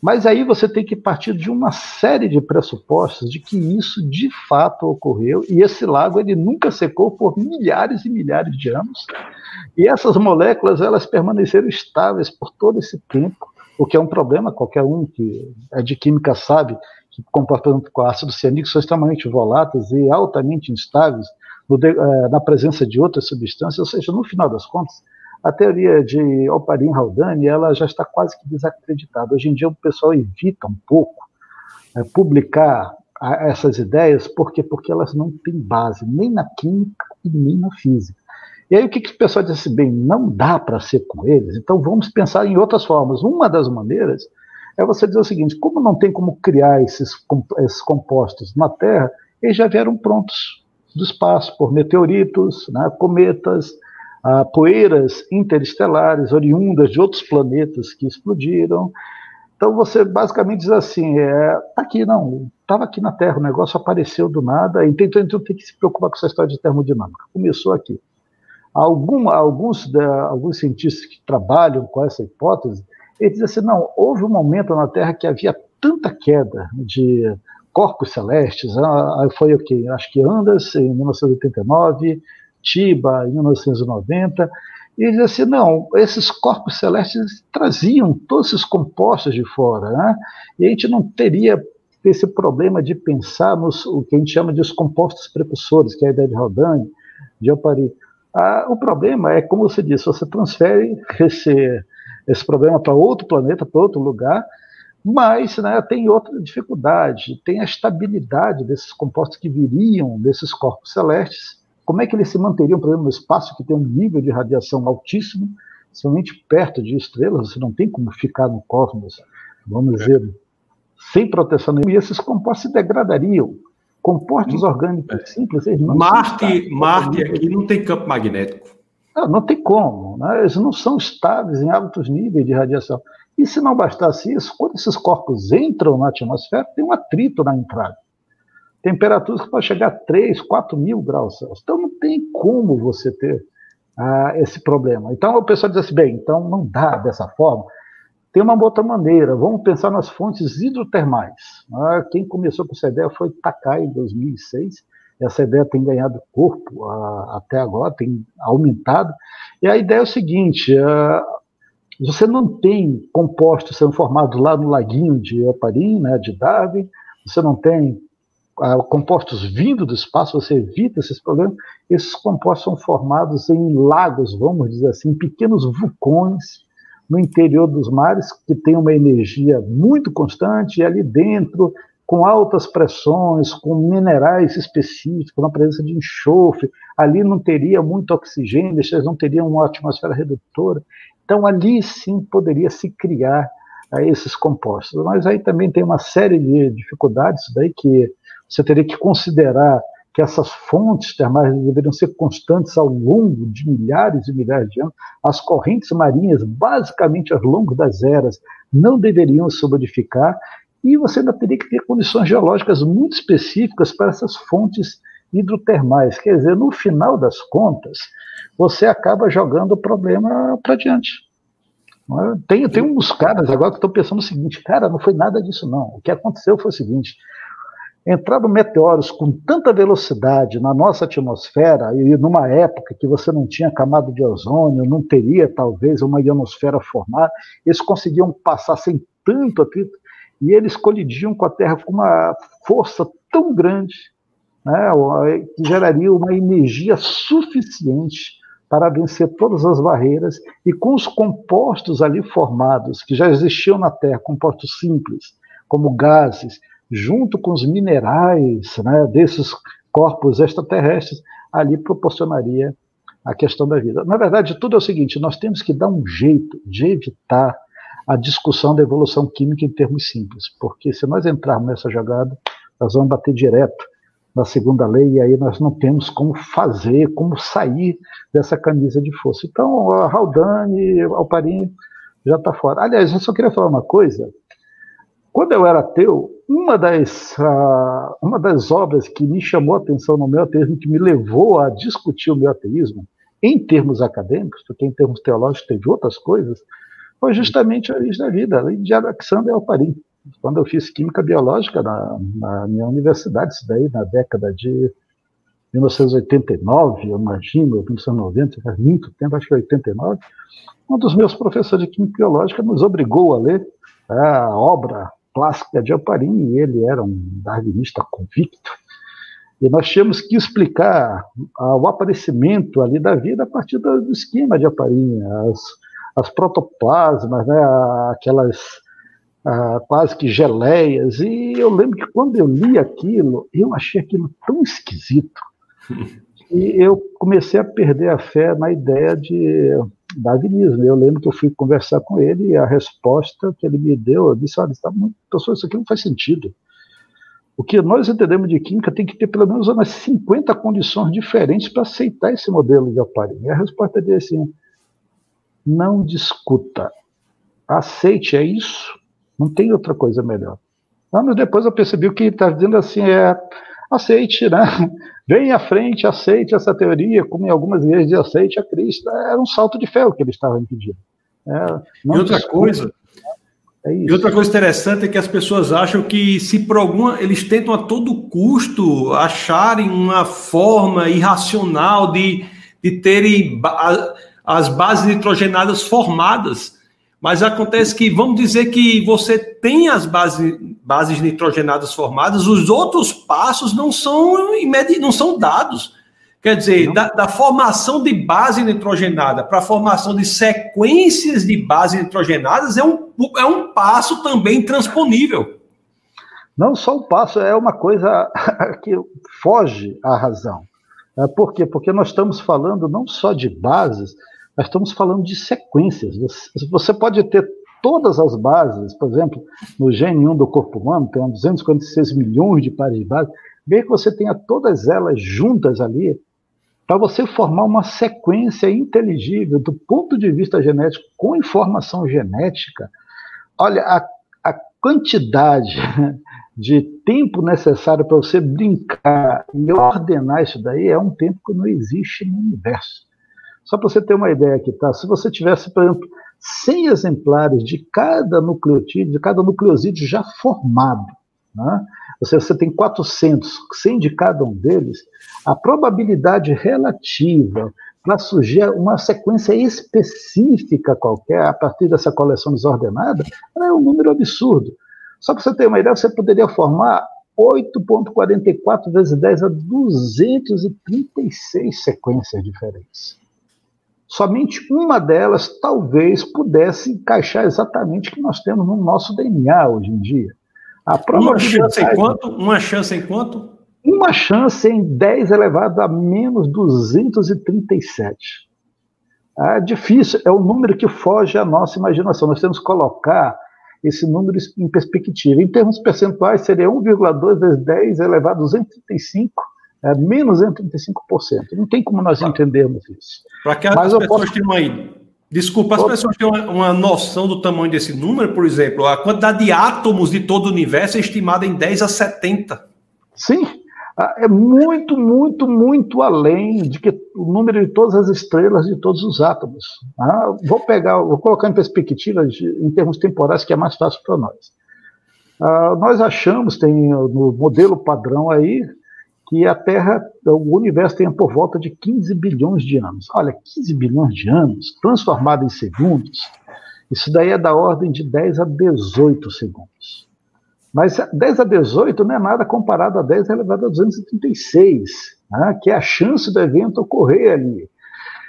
Mas aí você tem que partir de uma série de pressupostos de que isso de fato ocorreu e esse lago ele nunca secou por milhares e milhares de anos. E essas moléculas elas permaneceram estáveis por todo esse tempo, o que é um problema, qualquer um que é de química sabe que comportamento com ácido cianídrico são extremamente voláteis e altamente instáveis eh, na presença de outras substâncias, ou seja, no final das contas, a teoria de Oparin Haldane ela já está quase que desacreditada. Hoje em dia o pessoal evita um pouco é, publicar a, essas ideias, porque porque elas não têm base nem na química e nem na física. E aí o que, que o pessoal disse bem, não dá para ser com eles, então vamos pensar em outras formas. Uma das maneiras é você dizer o seguinte: como não tem como criar esses, esses compostos na Terra, eles já vieram prontos do espaço por meteoritos, né, cometas, poeiras interestelares oriundas de outros planetas que explodiram. Então você basicamente diz assim, é, tá aqui não, estava aqui na Terra, o negócio apareceu do nada, então, então tem que se preocupar com essa história de termodinâmica. Começou aqui. Algum, alguns, alguns cientistas que trabalham com essa hipótese, eles dizem assim, não, houve um momento na Terra que havia tanta queda de corpos celestes, ah, foi o que? Acho que Anders, em 1989, Tiba, em 1990, e ele dizia assim, não, esses corpos celestes traziam todos esses compostos de fora, né? e a gente não teria esse problema de pensar nos o que a gente chama de os compostos precursores, que é a ideia de Rodin, de Opari. Ah, o problema é, como você disse, você transfere esse, esse problema para outro planeta, para outro lugar, mas né, tem outra dificuldade, tem a estabilidade desses compostos que viriam desses corpos celestes, como é que eles se manteriam, por exemplo, no espaço que tem um nível de radiação altíssimo, somente perto de estrelas, você não tem como ficar no cosmos, vamos é. dizer, sem proteção nenhuma, e esses compostos se degradariam. Compostos orgânicos é. simples, eles
não Marte, Marte aqui não tem campo magnético.
Não, não tem como, né? eles não são estáveis em altos níveis de radiação. E se não bastasse isso, quando esses corpos entram na atmosfera, tem um atrito na entrada temperaturas que podem chegar a 3, 4 mil graus Celsius. Então não tem como você ter ah, esse problema. Então o pessoal diz assim, bem, então não dá dessa forma. Tem uma outra maneira, vamos pensar nas fontes hidrotermais. Ah, quem começou com essa ideia foi Takai, em 2006. Essa ideia tem ganhado corpo ah, até agora, tem aumentado. E a ideia é o seguinte: ah, você não tem compostos sendo formados lá no laguinho de Oparim, né, de Darwin, você não tem compostos vindo do espaço, você evita esses problemas, esses compostos são formados em lagos, vamos dizer assim, pequenos vulcões no interior dos mares, que tem uma energia muito constante, e ali dentro, com altas pressões, com minerais específicos, com a presença de enxofre, ali não teria muito oxigênio, eles não teriam uma atmosfera redutora. Então, ali sim poderia se criar a esses compostos. Mas aí também tem uma série de dificuldades daí que você teria que considerar que essas fontes termais deveriam ser constantes ao longo de milhares e milhares de anos. As correntes marinhas, basicamente ao longo das eras, não deveriam se modificar. E você ainda teria que ter condições geológicas muito específicas para essas fontes hidrotermais. Quer dizer, no final das contas, você acaba jogando o problema para diante. É? Tem, tem uns caras agora que estão pensando o seguinte: cara, não foi nada disso, não. O que aconteceu foi o seguinte: entraram meteoros com tanta velocidade na nossa atmosfera, e numa época que você não tinha camada de ozônio, não teria talvez uma ionosfera formada, eles conseguiam passar sem tanto atrito, e eles colidiam com a Terra com uma força tão grande né, que geraria uma energia suficiente para vencer todas as barreiras e com os compostos ali formados, que já existiam na Terra, compostos simples, como gases, junto com os minerais né, desses corpos extraterrestres, ali proporcionaria a questão da vida. Na verdade, tudo é o seguinte: nós temos que dar um jeito de evitar a discussão da evolução química em termos simples, porque se nós entrarmos nessa jogada, nós vamos bater direto na segunda lei e aí nós não temos como fazer, como sair dessa camisa de força. Então, a Haldane, Alparim já está fora. Aliás, eu só queria falar uma coisa. Quando eu era ateu, uma das, uh, uma das obras que me chamou a atenção no meu ateísmo, que me levou a discutir o meu ateísmo, em termos acadêmicos, porque em termos teológicos teve outras coisas, foi justamente a origem da vida, a de Alexander Alparim quando eu fiz química biológica na, na, minha universidade, isso daí na década de 1989, eu imagino, 1990, faz muito tempo, acho que 89, um dos meus professores de química biológica nos obrigou a ler a obra clássica de Alparin, e ele era um darwinista convicto, e nós tínhamos que explicar o aparecimento ali da vida a partir do, esquema de Alparin, as, as protoplasmas, né, aquelas ah, quase que geleias, e eu lembro que quando eu li aquilo, eu achei aquilo tão esquisito, (laughs) e eu comecei a perder a fé na ideia de darwinismo. Eu lembro que eu fui conversar com ele e a resposta que ele me deu, eu disse, olha, está muito, pessoal, isso aqui não faz sentido. O que nós entendemos de química tem que ter pelo menos umas 50 condições diferentes para aceitar esse modelo de aparelho. E a resposta dele é assim, não discuta, aceite, é isso, não tem outra coisa melhor. Anos depois eu percebi que ele está dizendo assim é aceite, né? Venha à frente, aceite essa teoria, como em algumas vezes de aceite a Cristo. Era um salto de fé o que ele estava impedindo. É,
e outra coisa, é e outra coisa interessante é que as pessoas acham que se por alguma eles tentam a todo custo acharem uma forma irracional de, de terem as bases nitrogenadas formadas mas acontece que, vamos dizer que você tem as bases, bases nitrogenadas formadas, os outros passos não são, não são dados. Quer dizer, da, da, formação de base nitrogenada para a formação de sequências de bases nitrogenadas é um, é um passo também transponível.
Não só o passo, é uma coisa (laughs) que foge à razão. É, por quê? Porque nós estamos falando não só de bases, nós estamos falando de sequências. Você pode ter todas as bases, por exemplo, no gene 1 do corpo humano, tem 246 milhões de pares de bases, bem que você tenha todas elas juntas ali, para você formar uma sequência inteligível do ponto de vista genético, com informação genética. Olha, a, a quantidade (laughs) de tempo necessário para você brincar e ordenar isso daí é um tempo que não existe no universo. Só para você ter uma ideia aqui, tá? Se você tivesse, por exemplo, 100 exemplares de cada nucleotídeo, de cada nucleosídeo já formado, né? Você, você tem 400, 100 de cada um deles, a probabilidade relativa para surgir uma sequência específica qualquer a partir dessa coleção desordenada é um número absurdo. Só para você ter uma ideia, você poderia formar 8,44 vezes 10 a 236 sequências diferentes. Somente uma delas talvez pudesse encaixar exatamente o que nós temos no nosso DNA hoje em dia.
A uma chance em quanto? Uma chance em quanto?
Uma chance em 10 elevado a menos 237. É difícil, é um número que foge à nossa imaginação. Nós temos que colocar esse número em perspectiva. Em termos percentuais, seria 1,2 vezes 10 elevado a 235 é, menos de 35%. Não tem como nós entendermos isso.
Para que as pessoas posso... tenham aí. Desculpa, as pessoas têm uma, uma, noção do tamanho desse número, por exemplo, a quantidade de átomos de todo o universo é estimada em 10 a 70.
Sim, é muito, muito, muito além de que o número de todas as estrelas de todos os átomos. Ah, vou pegar, vou colocar em perspectiva de, em termos temporais que é mais fácil para nós. Ah, nós achamos, tem no modelo padrão aí, que a Terra, o universo tenha por volta de 15 bilhões de anos. Olha, 15 bilhões de anos, transformado em segundos, isso daí é da ordem de 10 a 18 segundos. Mas 10 a 18 não é nada comparado a 10 elevado a 236, né, que é a chance do evento ocorrer ali.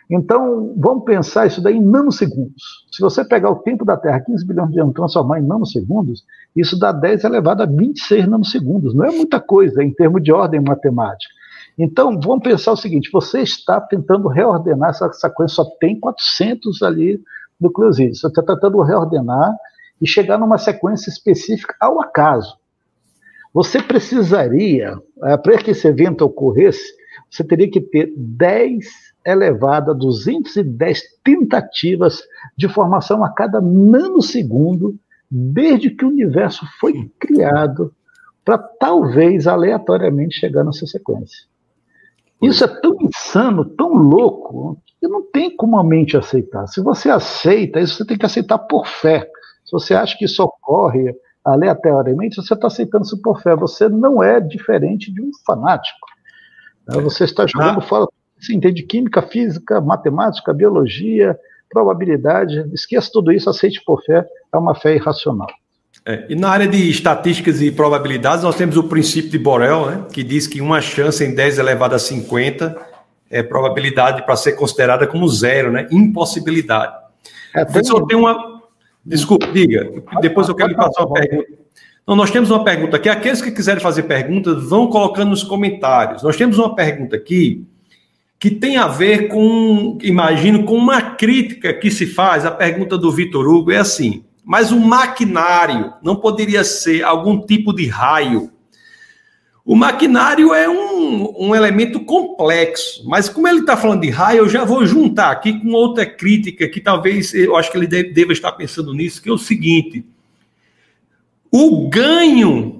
Então, vamos pensar isso daí em nanosegundos. Se você pegar o tempo da Terra, 15 bilhões de anos, transformar em nanosegundos, isso dá 10 elevado a 26 nanosegundos. Não é muita coisa em termos de ordem matemática. Então, vamos pensar o seguinte: você está tentando reordenar essa sequência, só tem 400 ali nucleosídeos. Você está tentando reordenar e chegar numa sequência específica ao acaso. Você precisaria, eh, para que esse evento ocorresse, você teria que ter 10 elevado a 210 tentativas de formação a cada nanosegundo, desde que o universo foi criado, para talvez aleatoriamente chegar nessa sequência. Isso é tão insano, tão louco, que não tem como a mente aceitar. Se você aceita, isso você tem que aceitar por fé. Se você acha que isso ocorre aleatoriamente, você está aceitando isso por fé. Você não é diferente de um fanático. Você está jogando ah. fora você entende química, física, matemática, biologia, probabilidade. Esqueça tudo isso, aceite por fé, é uma fé irracional.
É, e na área de estatísticas e probabilidades, nós temos o princípio de Borel, né, que diz que uma chance em 10 elevado a 50 é probabilidade para ser considerada como zero, né? Impossibilidade. É, tem... Só tem uma. Desculpe, diga. Depois eu quero lhe passar uma pergunta. Então, nós temos uma pergunta aqui. Aqueles que quiserem fazer perguntas, vão colocando nos comentários. Nós temos uma pergunta aqui que tem a ver com, imagino, com uma crítica que se faz. A pergunta do Vitor Hugo é assim: mas o maquinário não poderia ser algum tipo de raio? O maquinário é um, um elemento complexo, mas como ele está falando de raio, eu já vou juntar aqui com outra crítica que talvez eu acho que ele deva estar pensando nisso, que é o seguinte: o ganho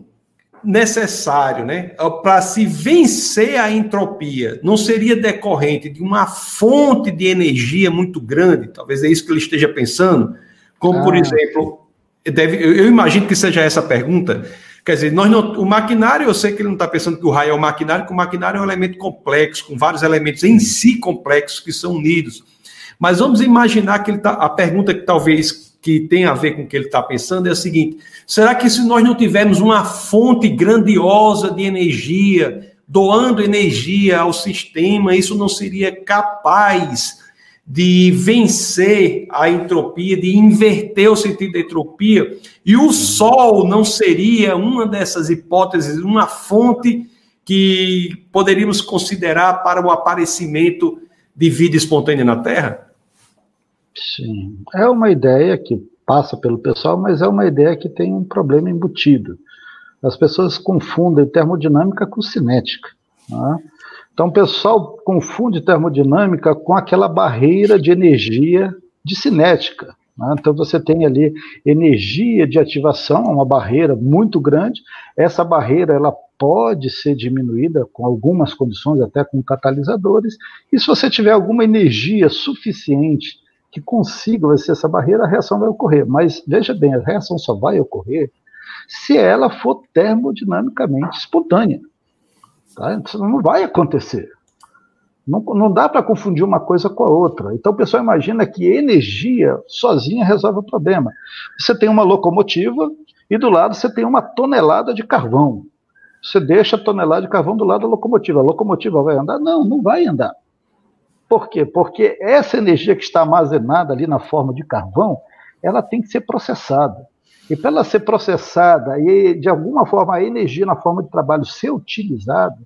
necessário né, para se vencer a entropia não seria decorrente de uma fonte de energia muito grande, talvez é isso que ele esteja pensando, como ah. por exemplo, deve, eu, eu, imagino que seja essa a pergunta. Quer dizer, nós não, o maquinário, eu sei que ele não está pensando que o raio é o maquinário, que o maquinário é um elemento complexo, com vários elementos em si complexos que são unidos. Mas vamos imaginar que ele tá, a pergunta que talvez que tem a ver com o que ele está pensando é a seguinte: será que se nós não tivermos uma fonte grandiosa de energia, doando energia ao sistema, isso não seria capaz de vencer a entropia, de inverter o sentido da entropia? E o Sol não seria uma dessas hipóteses, uma fonte que poderíamos considerar para o aparecimento de vida espontânea na Terra?
Sim, é uma ideia que passa pelo pessoal, mas é uma ideia que tem um problema embutido. As pessoas confundem termodinâmica com cinética. Né? Então, o pessoal confunde termodinâmica com aquela barreira de energia de cinética. Né? Então, você tem ali energia de ativação, uma barreira muito grande. Essa barreira ela pode ser diminuída com algumas condições, até com catalisadores. E se você tiver alguma energia suficiente que consiga vencer essa barreira, a reação vai ocorrer. Mas veja bem, a reação só vai ocorrer se ela for termodinamicamente espontânea. Tá? Isso não vai acontecer. Não, não dá para confundir uma coisa com a outra. Então o pessoal imagina que energia sozinha resolve o problema. Você tem uma locomotiva e do lado você tem uma tonelada de carvão. Você deixa a tonelada de carvão do lado da locomotiva. A locomotiva vai andar? Não, não vai andar. Por quê? Porque essa energia que está armazenada ali na forma de carvão, ela tem que ser processada. E para ela ser processada e, de alguma forma, a energia na forma de trabalho ser utilizada,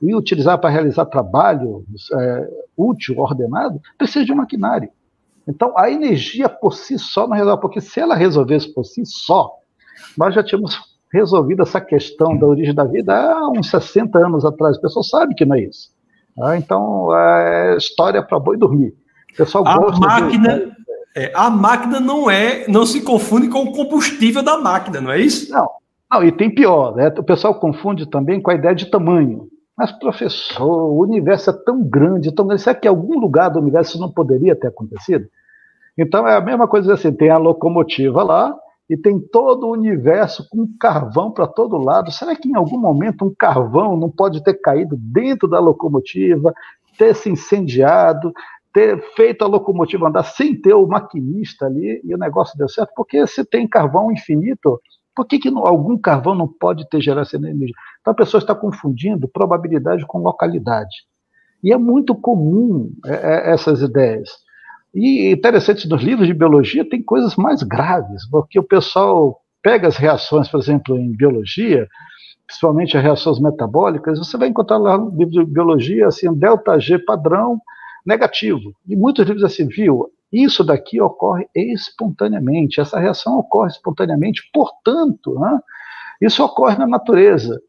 e utilizar para realizar trabalho é, útil, ordenado, precisa de maquinário. Então, a energia por si só não resolve, porque se ela resolvesse por si só, nós já tínhamos resolvido essa questão da origem da vida há uns 60 anos atrás. O pessoal sabe que não é isso. Ah, então, é história para boi dormir.
O pessoal a gosta máquina, de... é, a máquina não é, não se confunde com o combustível da máquina, não é isso?
Não, não e tem pior, né? O pessoal confunde também com a ideia de tamanho. Mas, professor, o universo é tão grande, tão grande. Será que em algum lugar do universo isso não poderia ter acontecido? Então é a mesma coisa assim, tem a locomotiva lá, e tem todo o universo com carvão para todo lado. Será que em algum momento um carvão não pode ter caído dentro da locomotiva, ter se incendiado, ter feito a locomotiva andar sem ter o maquinista ali e o negócio deu certo? Porque se tem carvão infinito, Por que, que algum carvão não pode ter gerado essa energia? Então a pessoa está confundindo probabilidade com localidade. E é muito comum é, é, essas ideias. E interessante, nos livros de biologia tem coisas mais graves, porque o pessoal pega as reações, por exemplo, em biologia, principalmente as reações metabólicas, você vai encontrar lá no livro de biologia assim, delta G padrão negativo. E muitos livros assim, viu, isso daqui ocorre espontaneamente, essa reação ocorre espontaneamente, portanto, né, isso ocorre na natureza.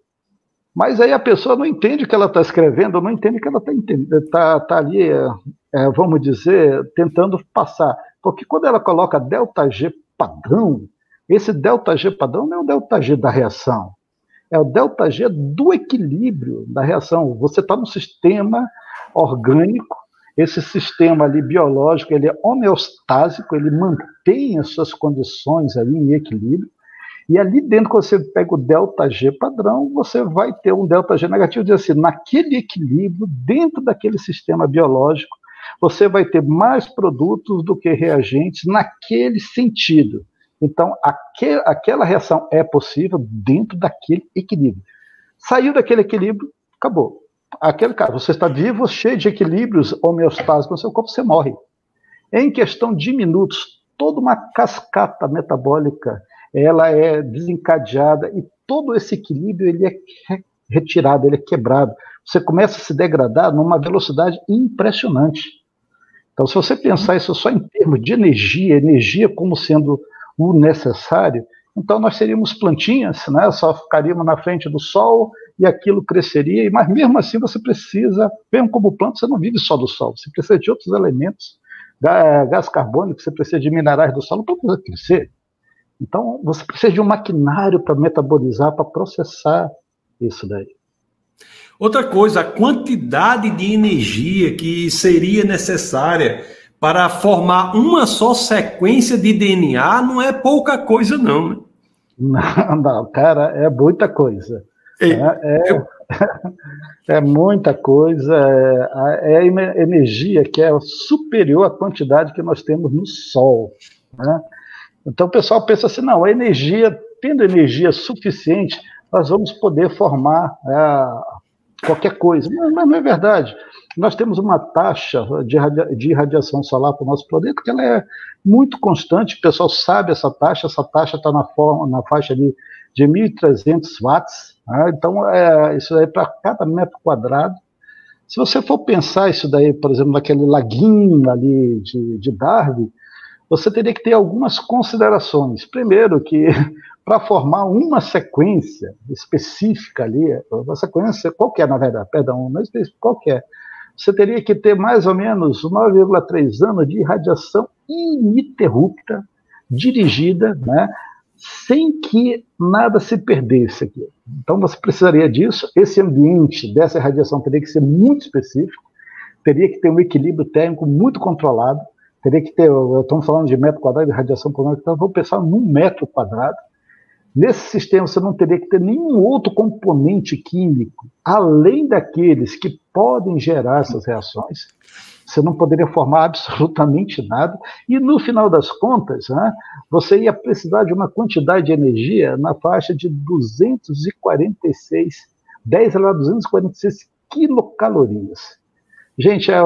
Mas aí a pessoa não entende o que ela está escrevendo, não entende o que ela está tá, tá ali, é, é, vamos dizer, tentando passar. Porque quando ela coloca delta G padrão, esse delta G padrão não é o delta G da reação, é o delta G do equilíbrio da reação. Você está no sistema orgânico esse sistema ali biológico, ele é homeostásico, ele mantém as suas condições ali em equilíbrio, e ali dentro, quando você pega o delta G padrão, você vai ter um delta G negativo, diz assim, naquele equilíbrio, dentro daquele sistema biológico, você vai ter mais produtos do que reagentes naquele sentido. Então, aquel, aquela reação é possível dentro daquele equilíbrio. Saiu daquele equilíbrio, acabou aquele caso, você está vivo, cheio de equilíbrios homeostásicos no seu corpo, você morre. Em questão de minutos, toda uma cascata metabólica ela é desencadeada e todo esse equilíbrio ele é retirado, ele é quebrado. Você começa a se degradar numa velocidade impressionante. Então, se você pensar isso só em termos de energia, energia como sendo o necessário, então nós seríamos plantinhas, né? só ficaríamos na frente do sol e aquilo cresceria, mas mesmo assim você precisa, mesmo como planta, você não vive só do sol, você precisa de outros elementos, gás carbônico, você precisa de minerais do solo para poder crescer. Então você precisa de um maquinário para metabolizar, para processar isso daí.
Outra coisa, a quantidade de energia que seria necessária para formar uma só sequência de DNA não é pouca coisa, não. Né?
Não, não, cara, é muita coisa. É, é, (laughs) é, muita coisa, é, é energia que é superior à quantidade que nós temos no Sol. Né? Então o pessoal pensa assim, não, a energia, tendo energia suficiente, nós vamos poder formar é, qualquer coisa. Mas, mas, não é verdade. Nós temos uma taxa de, radia de radiação solar para o nosso planeta que ela é muito constante, o pessoal sabe essa taxa, essa taxa está na, na faixa ali de 1.300 watts, né? então é, isso aí para cada metro quadrado. Se você for pensar isso daí, por exemplo, naquele laguinho ali de, de Darwin, você teria que ter algumas considerações. Primeiro, que (laughs) para formar uma sequência específica ali, uma sequência qualquer, na verdade, perdão, não é específica, qualquer, você teria que ter mais ou menos 9,3 anos de radiação ininterrupta, dirigida, né, sem que nada se perdesse aqui. Então você precisaria disso. Esse ambiente dessa radiação teria que ser muito específico, teria que ter um equilíbrio térmico muito controlado, teria que ter, estamos falando de metro quadrado de radiação por metro, então vamos pensar num metro quadrado. Nesse sistema você não teria que ter nenhum outro componente químico, além daqueles que podem gerar essas reações você não poderia formar (laughs) absolutamente nada, e no final das contas, né, você ia precisar de uma quantidade de energia na faixa de 246, 10 a 246 quilocalorias. Gente, é,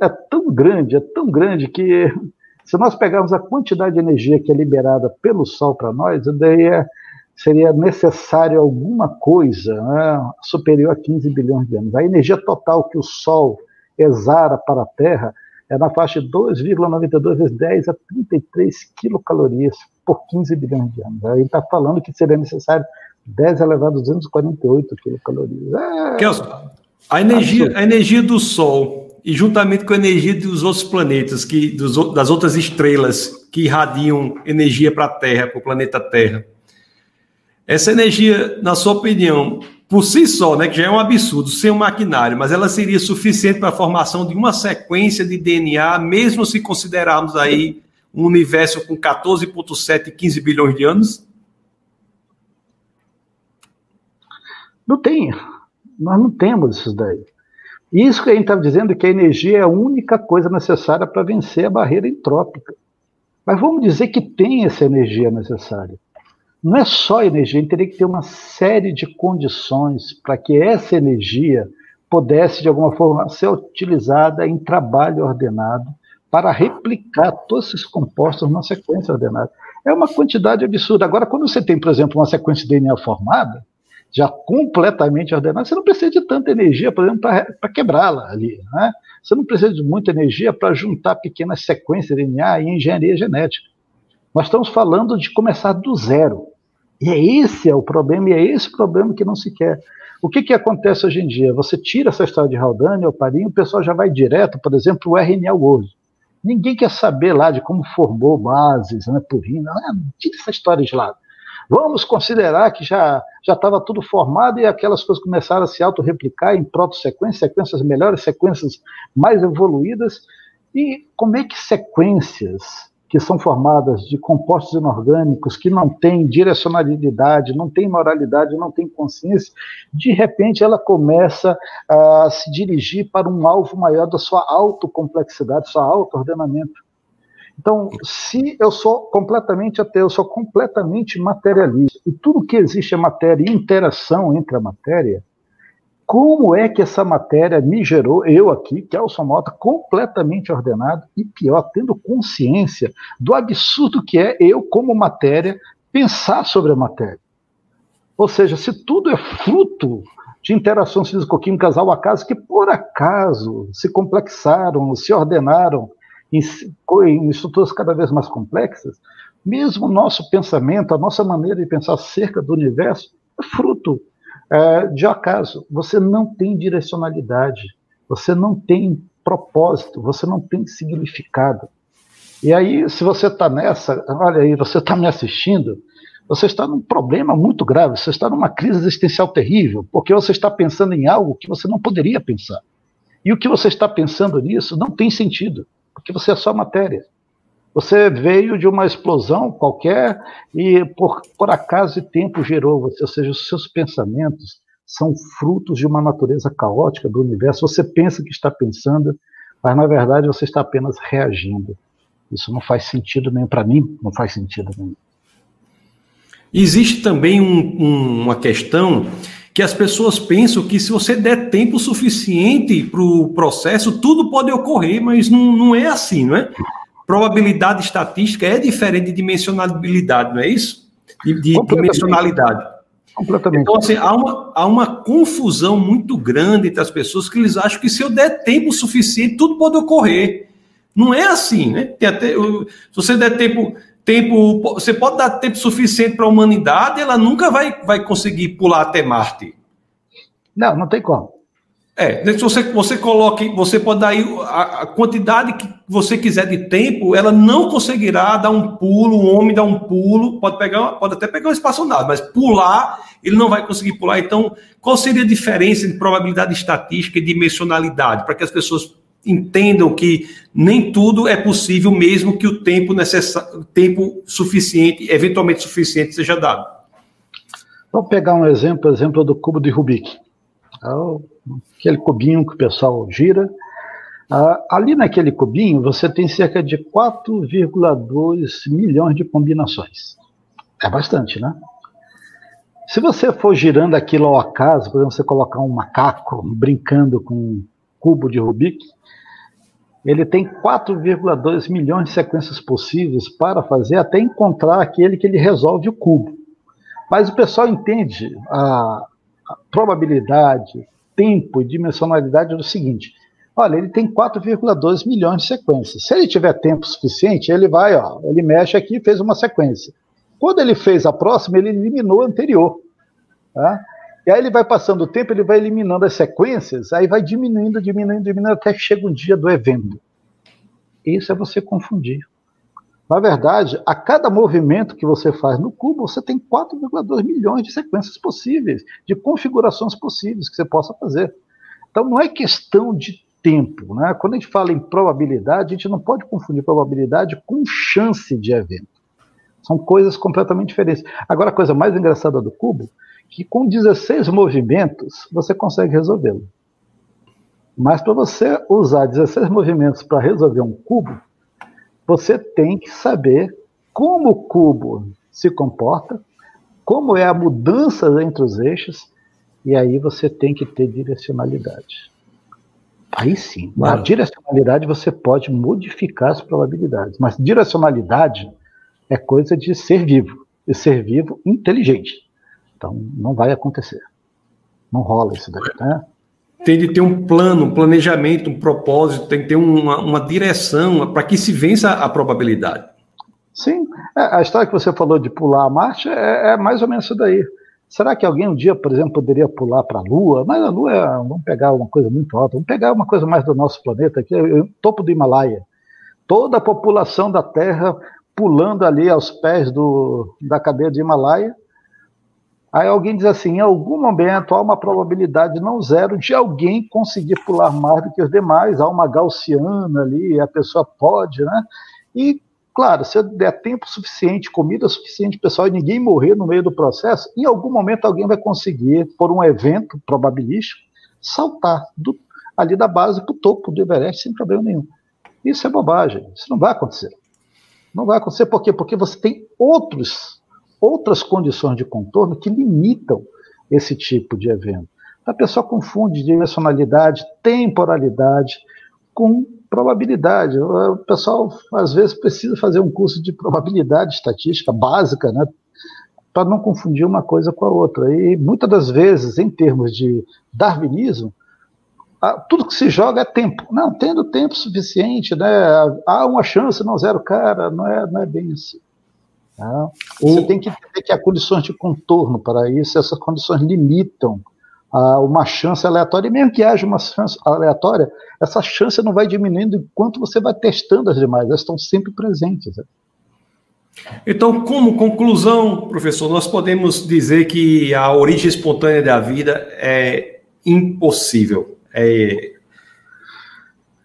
é tão grande, é tão grande que se nós pegarmos a quantidade de energia que é liberada pelo Sol para nós, daí é, seria necessário alguma coisa né, superior a 15 bilhões de anos. A energia total que o Sol exara para a Terra é na faixa de 2,92 vezes 10 a 33 quilocalorias por 15 bilhões de anos. Aí está falando que seria necessário 10 elevado a 248 quilocalorias. É...
Kelson, a energia, a energia do Sol e juntamente com a energia dos outros planetas, que dos, das outras estrelas que irradiam energia para a Terra, para o planeta Terra. Essa energia, na sua opinião, por si só, né, que já é um absurdo, sem um maquinário, mas ela seria suficiente para a formação de uma sequência de DNA, mesmo se considerarmos aí um universo com 14,7 e 15 bilhões de anos?
Não tem. Nós não temos isso daí. Isso que a gente está dizendo que a energia é a única coisa necessária para vencer a barreira entrópica. Mas vamos dizer que tem essa energia necessária. não é só energia, a gente teria que ter uma série de condições para que essa energia pudesse, de alguma forma, ser utilizada em trabalho ordenado para replicar todos esses compostos numa sequência ordenada. É uma quantidade absurda. Agora, quando você tem, por exemplo, uma sequência de DNA formada, já completamente ordenada, você não precisa de tanta energia, por exemplo, para quebrá-la ali. Né? Você não precisa de muita energia para juntar pequenas sequências de DNA em engenharia genética. Nós estamos falando de começar do zero. E é esse é o problema, e é esse problema que não se quer. O que, que acontece hoje em dia? Você tira essa história de Haldane, Oparinho, o pessoal já vai direto, por exemplo, o RNA hoje. Ninguém quer saber lá de como formou bases, né, purina, né? tira essa história de lado. Vamos considerar que já já estava tudo formado e aquelas coisas começaram a se autorreplicar em proto-sequências, sequências melhores, sequências mais evoluídas. E como é que sequências que são formadas de compostos inorgânicos que não têm direcionalidade, não têm moralidade, não têm consciência, de repente ela começa a se dirigir para um alvo maior da sua autocomplexidade, seu auto-ordenamento. Então, se eu sou completamente ateu, eu sou completamente materialista, e tudo que existe é matéria e interação entre a matéria, como é que essa matéria me gerou, eu aqui, que é o Mota, completamente ordenado e pior, tendo consciência do absurdo que é eu, como matéria, pensar sobre a matéria. Ou seja, se tudo é fruto de interações físico-químicas ao acaso, que por acaso se complexaram, se ordenaram em, em estruturas cada vez mais complexas, mesmo o nosso pensamento, a nossa maneira de pensar acerca do universo, é fruto é, de acaso. Você não tem direcionalidade, você não tem propósito, você não tem significado. E aí, se você está nessa, olha aí, você está me assistindo, você está num problema muito grave, você está numa crise existencial terrível, porque você está pensando em algo que você não poderia pensar. E o que você está pensando nisso não tem sentido, porque você é só matéria. Você veio de uma explosão qualquer e por, por acaso e tempo gerou você, ou seja, os seus pensamentos são frutos de uma natureza caótica do universo. Você pensa que está pensando, mas na verdade você está apenas reagindo. Isso não faz sentido nem para mim, não faz sentido nenhum.
Existe também um, um, uma questão que as pessoas pensam que se você der tempo suficiente para o processo, tudo pode ocorrer, mas não, não é assim, não é? probabilidade estatística é diferente de dimensionalidade, não é isso? De, de dimensionalidade.
Completamente.
Então, assim, há uma, há uma confusão muito grande entre as pessoas que eles acham que se eu der tempo suficiente, tudo pode ocorrer. Não é assim, né? Tem até, se você der tempo, tempo, você pode dar tempo suficiente para a humanidade, ela nunca vai, vai conseguir pular até Marte.
Não, não tem como.
É, se você, você coloque, você pode dar aí a, a, quantidade que você quiser de tempo, ela não conseguirá dar um pulo, o homem dar um pulo, pode pegar, pode até pegar um espaçonave, mas pular, ele não vai conseguir pular. Então, qual seria a diferença entre probabilidade estatística e dimensionalidade? Para que as pessoas entendam que nem tudo é possível, mesmo que o tempo necessário, tempo suficiente, eventualmente suficiente, seja dado.
Vamos pegar um exemplo, exemplo do cubo de Rubik. Então, aquele cubinho que o pessoal gira. Ah, ali naquele cubinho você tem cerca de 4,2 milhões de combinações. É bastante, né? Se você for girando aquilo ao acaso, por exemplo, você colocar um macaco brincando com um cubo de Rubik, ele tem 4,2 milhões de sequências possíveis para fazer até encontrar aquele que ele resolve o cubo. Mas o pessoal entende a, a probabilidade, tempo e dimensionalidade do seguinte: olha, ele tem 4,2 milhões de sequências. Se ele tiver tempo suficiente, ele vai, ó, ele mexe aqui e fez uma sequência. Quando ele fez a próxima, ele eliminou a anterior. Tá? E aí ele vai passando o tempo, ele vai eliminando as sequências, aí vai diminuindo, diminuindo, diminuindo, até que chega o dia do evento. Isso é você confundir. Na verdade, a cada movimento que você faz no cubo, você tem 4,2 milhões de sequências possíveis, de configurações possíveis que você possa fazer. Então, não é questão de tempo. Né? Quando a gente fala em probabilidade, a gente não pode confundir probabilidade com chance de evento. São coisas completamente diferentes. Agora, a coisa mais engraçada do cubo, que com 16 movimentos, você consegue resolvê-lo. Mas para você usar 16 movimentos para resolver um cubo, você tem que saber como o cubo se comporta, como é a mudança entre os eixos, e aí você tem que ter direcionalidade. Aí sim, a direcionalidade você pode modificar as probabilidades, mas direcionalidade é coisa de ser vivo, e ser vivo inteligente. Então não vai acontecer. Não rola isso daí, né?
Tem de ter um plano, um planejamento, um propósito, tem que ter uma, uma direção para que se vença a probabilidade.
Sim, é, a história que você falou de pular a marcha é, é, mais ou menos isso daí. Será que alguém um dia, por exemplo, poderia pular para a Lua? Mas a Lua é, vamos pegar uma coisa muito alta, vamos pegar uma coisa mais do nosso planeta, aqui, o topo do Himalaia. Toda a população da Terra pulando ali aos pés do, da cadeia de Himalaia. Aí alguém diz assim: em algum momento há uma probabilidade não zero de alguém conseguir pular mais do que os demais, há uma gaussiana ali, a pessoa pode, né? E Claro, se der tempo suficiente, comida suficiente, pessoal, e ninguém morrer no meio do processo, em algum momento alguém vai conseguir, por um evento probabilístico, saltar do, ali da base para o topo do Everest sem problema nenhum. Isso é bobagem, isso não vai acontecer. Não vai acontecer por quê? Porque você tem outros, outras condições de contorno que limitam esse tipo de evento. A pessoa confunde direcionalidade, temporalidade com probabilidade. O pessoal, às vezes, precisa fazer um curso de probabilidade estatística básica, né? Para não confundir uma coisa com a outra. E muitas das vezes, em termos de darwinismo, tudo que se joga é tempo. Não, tendo tempo suficiente, né? Há uma chance, não zero, cara, não é, não é bem assim. Tá? Você tem que entender que há condições de contorno para isso, essas condições limitam uma chance aleatória, e mesmo que haja uma chance aleatória, essa chance não vai diminuindo enquanto você vai testando as demais, elas estão sempre presentes. Né?
Então, como conclusão, professor, nós podemos dizer que a origem espontânea da vida é impossível. É...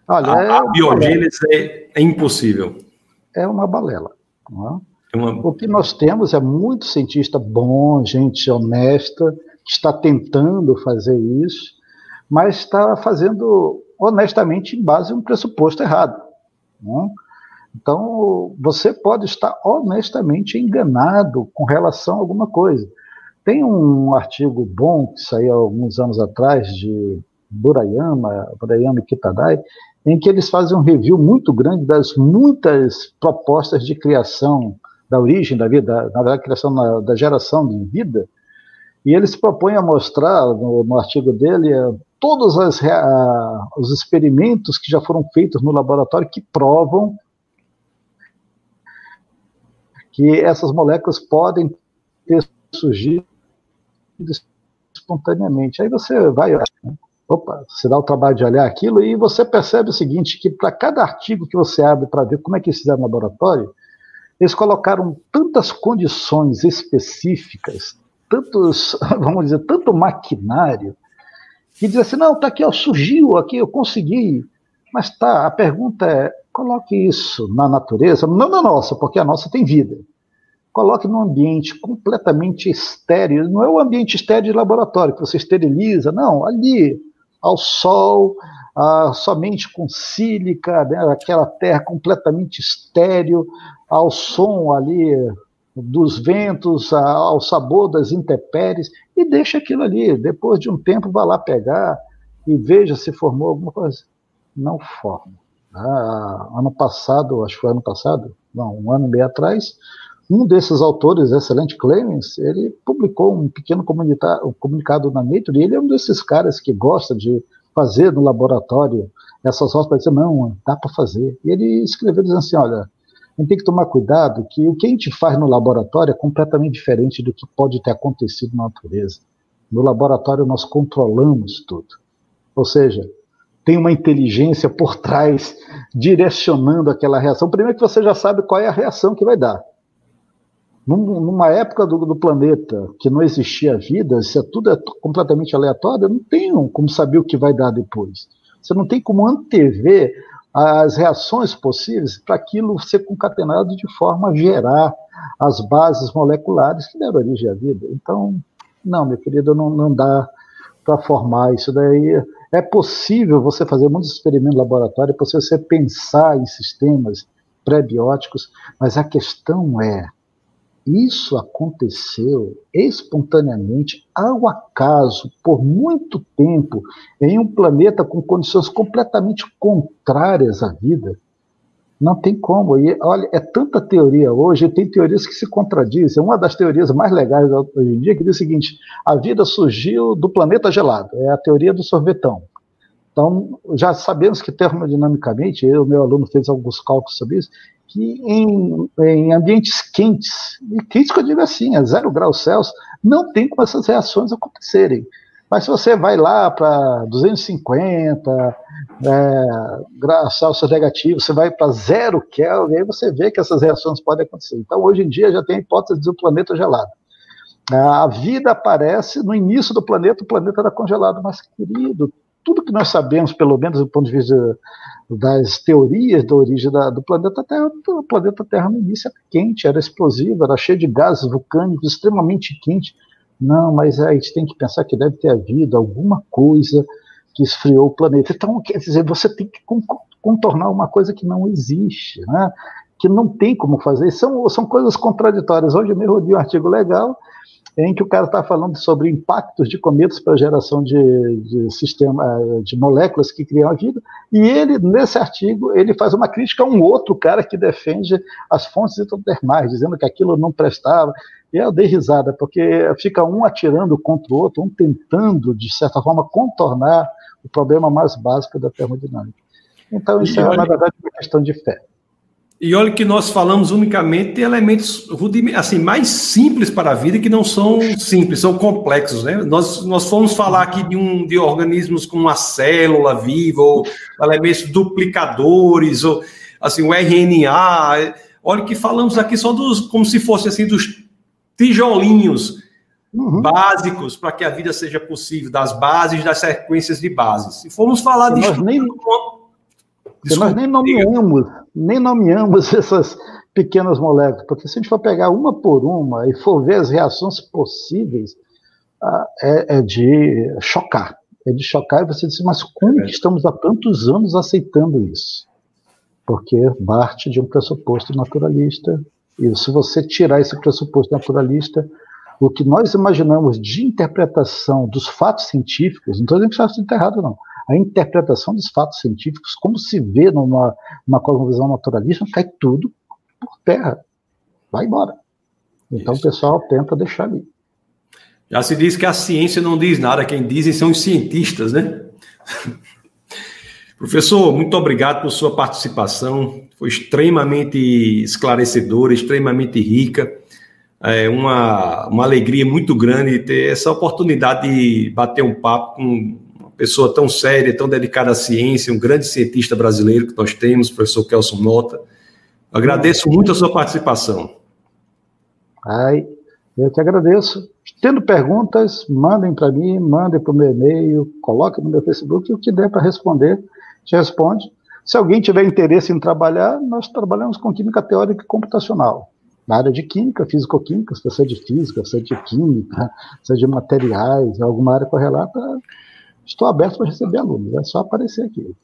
Olha, a, a é biogênese é, é, impossível.
É uma balela. É? Uma... O que nós temos é muito cientista bom, gente honesta, está tentando fazer isso, mas está fazendo honestamente em base a um pressuposto errado. Né? Então, você pode estar honestamente enganado com relação a alguma coisa. Tem um artigo bom que saiu alguns anos atrás de Burayama, Burayama Kitadai, em que eles fazem um review muito grande das muitas propostas de criação da origem da vida, na verdade, criação da, da geração de vida, e ele se propõe a mostrar, no, no artigo dele, é, todos as, os experimentos que já foram feitos no laboratório que provam que essas moléculas podem ter surgido espontaneamente. Aí você vai, opa, você dá o trabalho de olhar aquilo e você percebe o seguinte, que para cada artigo que você abre para ver como é que eles fizeram no laboratório, eles colocaram tantas condições específicas, tantos, (laughs) vamos dizer, tanto maquinário, que diz assim, não, tá aqui, ó, surgiu aqui, eu consegui. Mas tá, a pergunta é, coloque isso na natureza, não na nossa, porque a nossa tem vida. Coloque num ambiente completamente estéril, não é o ambiente estéril de laboratório, que você esteriliza, não, ali, ao sol, ah, somente com sílica, né, aquela terra completamente estéril, ao som ali dos ventos, ao sabor das intempéries, e deixa aquilo ali. Depois de um tempo, vá lá pegar e veja se formou alguma coisa. Não forma. Ah, ano passado, acho que foi ano passado, não, um ano e meio atrás, um desses autores, excelente Clemens, ele publicou um pequeno um comunicado na Nature, e ele é um desses caras que gosta de fazer no laboratório essas rotas para dizer, não, dá para fazer. E ele escreveu dizendo assim, olha, a gente tem que tomar cuidado que o que a gente faz no laboratório é completamente diferente do que pode ter acontecido na natureza. No laboratório nós controlamos tudo. Ou seja, tem uma inteligência por trás direcionando aquela reação. Primeiro que você já sabe qual é a reação que vai dar. Numa época do, do, planeta que não existia vida, se é tudo é completamente aleatório, não tem como saber o que vai dar depois. Você não tem como antever as reações possíveis para aquilo ser concatenado de forma a gerar as bases moleculares que deram origem à vida. Então, não, meu querido, não, não dá para formar isso daí. É possível você fazer muitos experimentos no laboratório, é possível você pensar em sistemas pré-bióticos, mas a questão é Isso aconteceu espontaneamente, ao acaso, por muito tempo, em um planeta com condições completamente contrárias à vida. Não tem como. E olha, é tanta teoria hoje, tem teorias que se contradizem. Uma das teorias mais legais hoje em dia que diz o seguinte: a vida surgiu do planeta gelado. É a teoria do sorvetão. Então, já sabemos que termodinamicamente, eu, meu aluno fez alguns cálculos sobre isso, que em, em ambientes quentes, e quentes que eu digo assim, a zero graus Celsius, não tem como essas reações acontecerem. Mas se você vai lá para 250 é, graus Celsius negativos, você vai para zero Kelvin, aí você vê que essas reações podem acontecer. Então, hoje em dia, já tem a hipótese do planeta gelado. A vida aparece no início do planeta, o planeta era congelado, mas querido, tudo que nós sabemos, pelo menos do ponto de vista das teorias da origem da, do planeta Terra, o planeta Terra no início era quente, era explosivo, era cheio de gases vulcânicos, extremamente quente. Não, mas a gente tem que pensar que deve ter havido alguma coisa que esfriou o planeta. Então, quer dizer, você tem que contornar uma coisa que não existe, né? que não tem como fazer. São, são coisas contraditórias. Hoje mesmo eu li um artigo legal em que o cara está falando sobre impactos de cometas para a geração de, de sistema eh, de moléculas que criam a vida, e ele, nesse artigo, ele faz uma crítica a um outro cara que defende as fontes hidrotermais, dizendo que aquilo não prestava, e eu dei risada, porque fica um atirando contra o outro, um tentando, de certa forma, contornar o problema mais básico da termodinâmica. Então, isso é, na verdade, uma questão de fé.
E olha que nós falamos unicamente de elementos assim, mais simples para a vida que não são simples, são complexos. Né? Nós, nós fomos falar aqui de, um, de organismos com uma célula viva, ou elementos duplicadores, ou assim, o RNA. Olha que falamos aqui só dos, como se fosse assim, dos tijolinhos uhum. básicos para que a vida seja possível, das bases, das sequências de bases. Se formos falar
de. Nós nem, nós nem nomeamos nem nomeamos (laughs) essas pequenas moléculas, porque se a gente for pegar uma por uma e for ver as reações possíveis, ah, é, é de chocar. É de chocar e você diz, mas como é. que estamos há tantos anos aceitando isso? Porque parte de um pressuposto naturalista, e se você tirar esse pressuposto naturalista, o que nós imaginamos de interpretação dos fatos científicos, não estou dizendo que está errado, não a interpretação dos fatos científicos, como se vê numa, numa cosmovisão naturalista, cai tudo por terra. Vai embora. Então Isso. o pessoal tenta deixar ali.
Já se diz que a ciência não diz nada, quem dizem são os cientistas, né? Professor, muito obrigado por sua participação. Foi extremamente esclarecedora, extremamente rica. É uma, uma alegria muito grande ter essa oportunidade de bater um papo com pessoa tão séria, tão dedicada à ciência, um grande cientista brasileiro que nós temos, professor Kelson Mota. Agradeço muito a sua participação.
Ai, eu que agradeço. Tendo perguntas, mandem para mim, mandem para o meu e-mail, coloquem no meu Facebook, o que der para responder, te responde. Se alguém tiver interesse em trabalhar, nós trabalhamos com química teórica e computacional. Na área de química, físico-química, se você é de física, se é de química, se é de materiais, alguma área correlata, Estou aberto para receber alunos, é só aparecer aqui.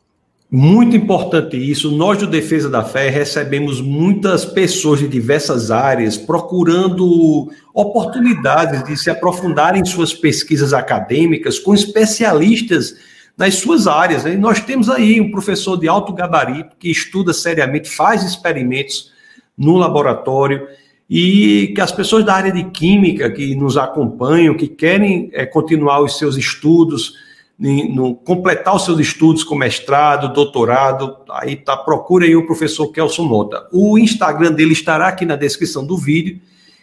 Muito importante isso. Nós do Defesa da Fé recebemos muitas pessoas de diversas áreas procurando oportunidades de se aprofundar em suas pesquisas acadêmicas com especialistas nas suas áreas. E nós temos aí um professor de alto gabarito que estuda seriamente, faz experimentos no laboratório e que as pessoas da área de química que nos acompanham, que querem é, continuar os seus estudos, no, completar os seus estudos com mestrado, doutorado, aí tá, procure aí o professor Kelson Mota. O Instagram dele estará aqui na descrição do vídeo.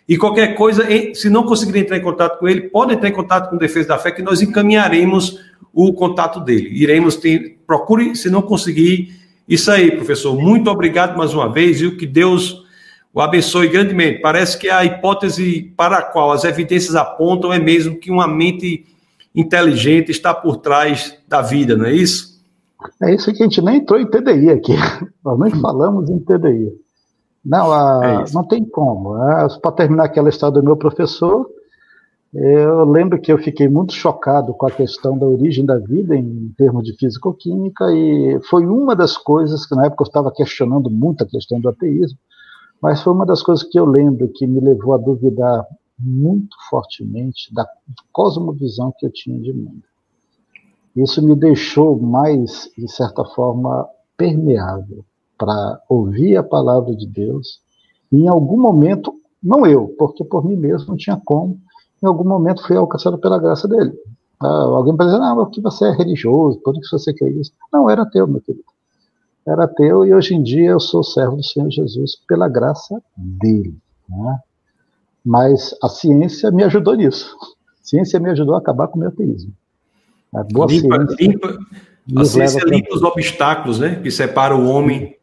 E qualquer coisa, se não conseguir entrar em contato com ele, pode entrar em contato com o Defesa da Fé, que nós encaminharemos o contato dele. Iremos ter, procure, se não conseguir, isso aí, professor. Muito obrigado mais uma vez e o que Deus o abençoe grandemente. Parece que a hipótese para a qual as evidências apontam é mesmo que uma mente inteligente está por trás da vida, não é isso?
É isso que a gente nem entrou em TDI aqui. (laughs) Nós nem falamos em TDI. Não, a, é não tem como. Né? Para terminar aquela história do meu professor, eu lembro que eu fiquei muito chocado com a questão da origem da vida em termos de físico-química e foi uma das coisas que na época eu estava questionando muito a questão do ateísmo. Mas foi uma das coisas que eu lembro que me levou a duvidar muito fortemente da cosmovisão que eu tinha de mundo. Isso me deixou mais, de certa forma, permeável para ouvir a palavra de Deus. E em algum momento, não eu, porque por mim mesmo não tinha como, em algum momento fui alcançado pela graça dele. Ah, alguém pode dizer, não, que você é religioso, por que você quer isso? Não, era teu, meu querido. Era teu e hoje em dia eu sou servo do Senhor Jesus pela graça dele. Né? Mas a ciência me ajudou nisso. A ciência me ajudou a acabar com o meu ateísmo.
A boa limpa, ciência, limpa, a ciência limpa os obstáculos né, que separam o homem,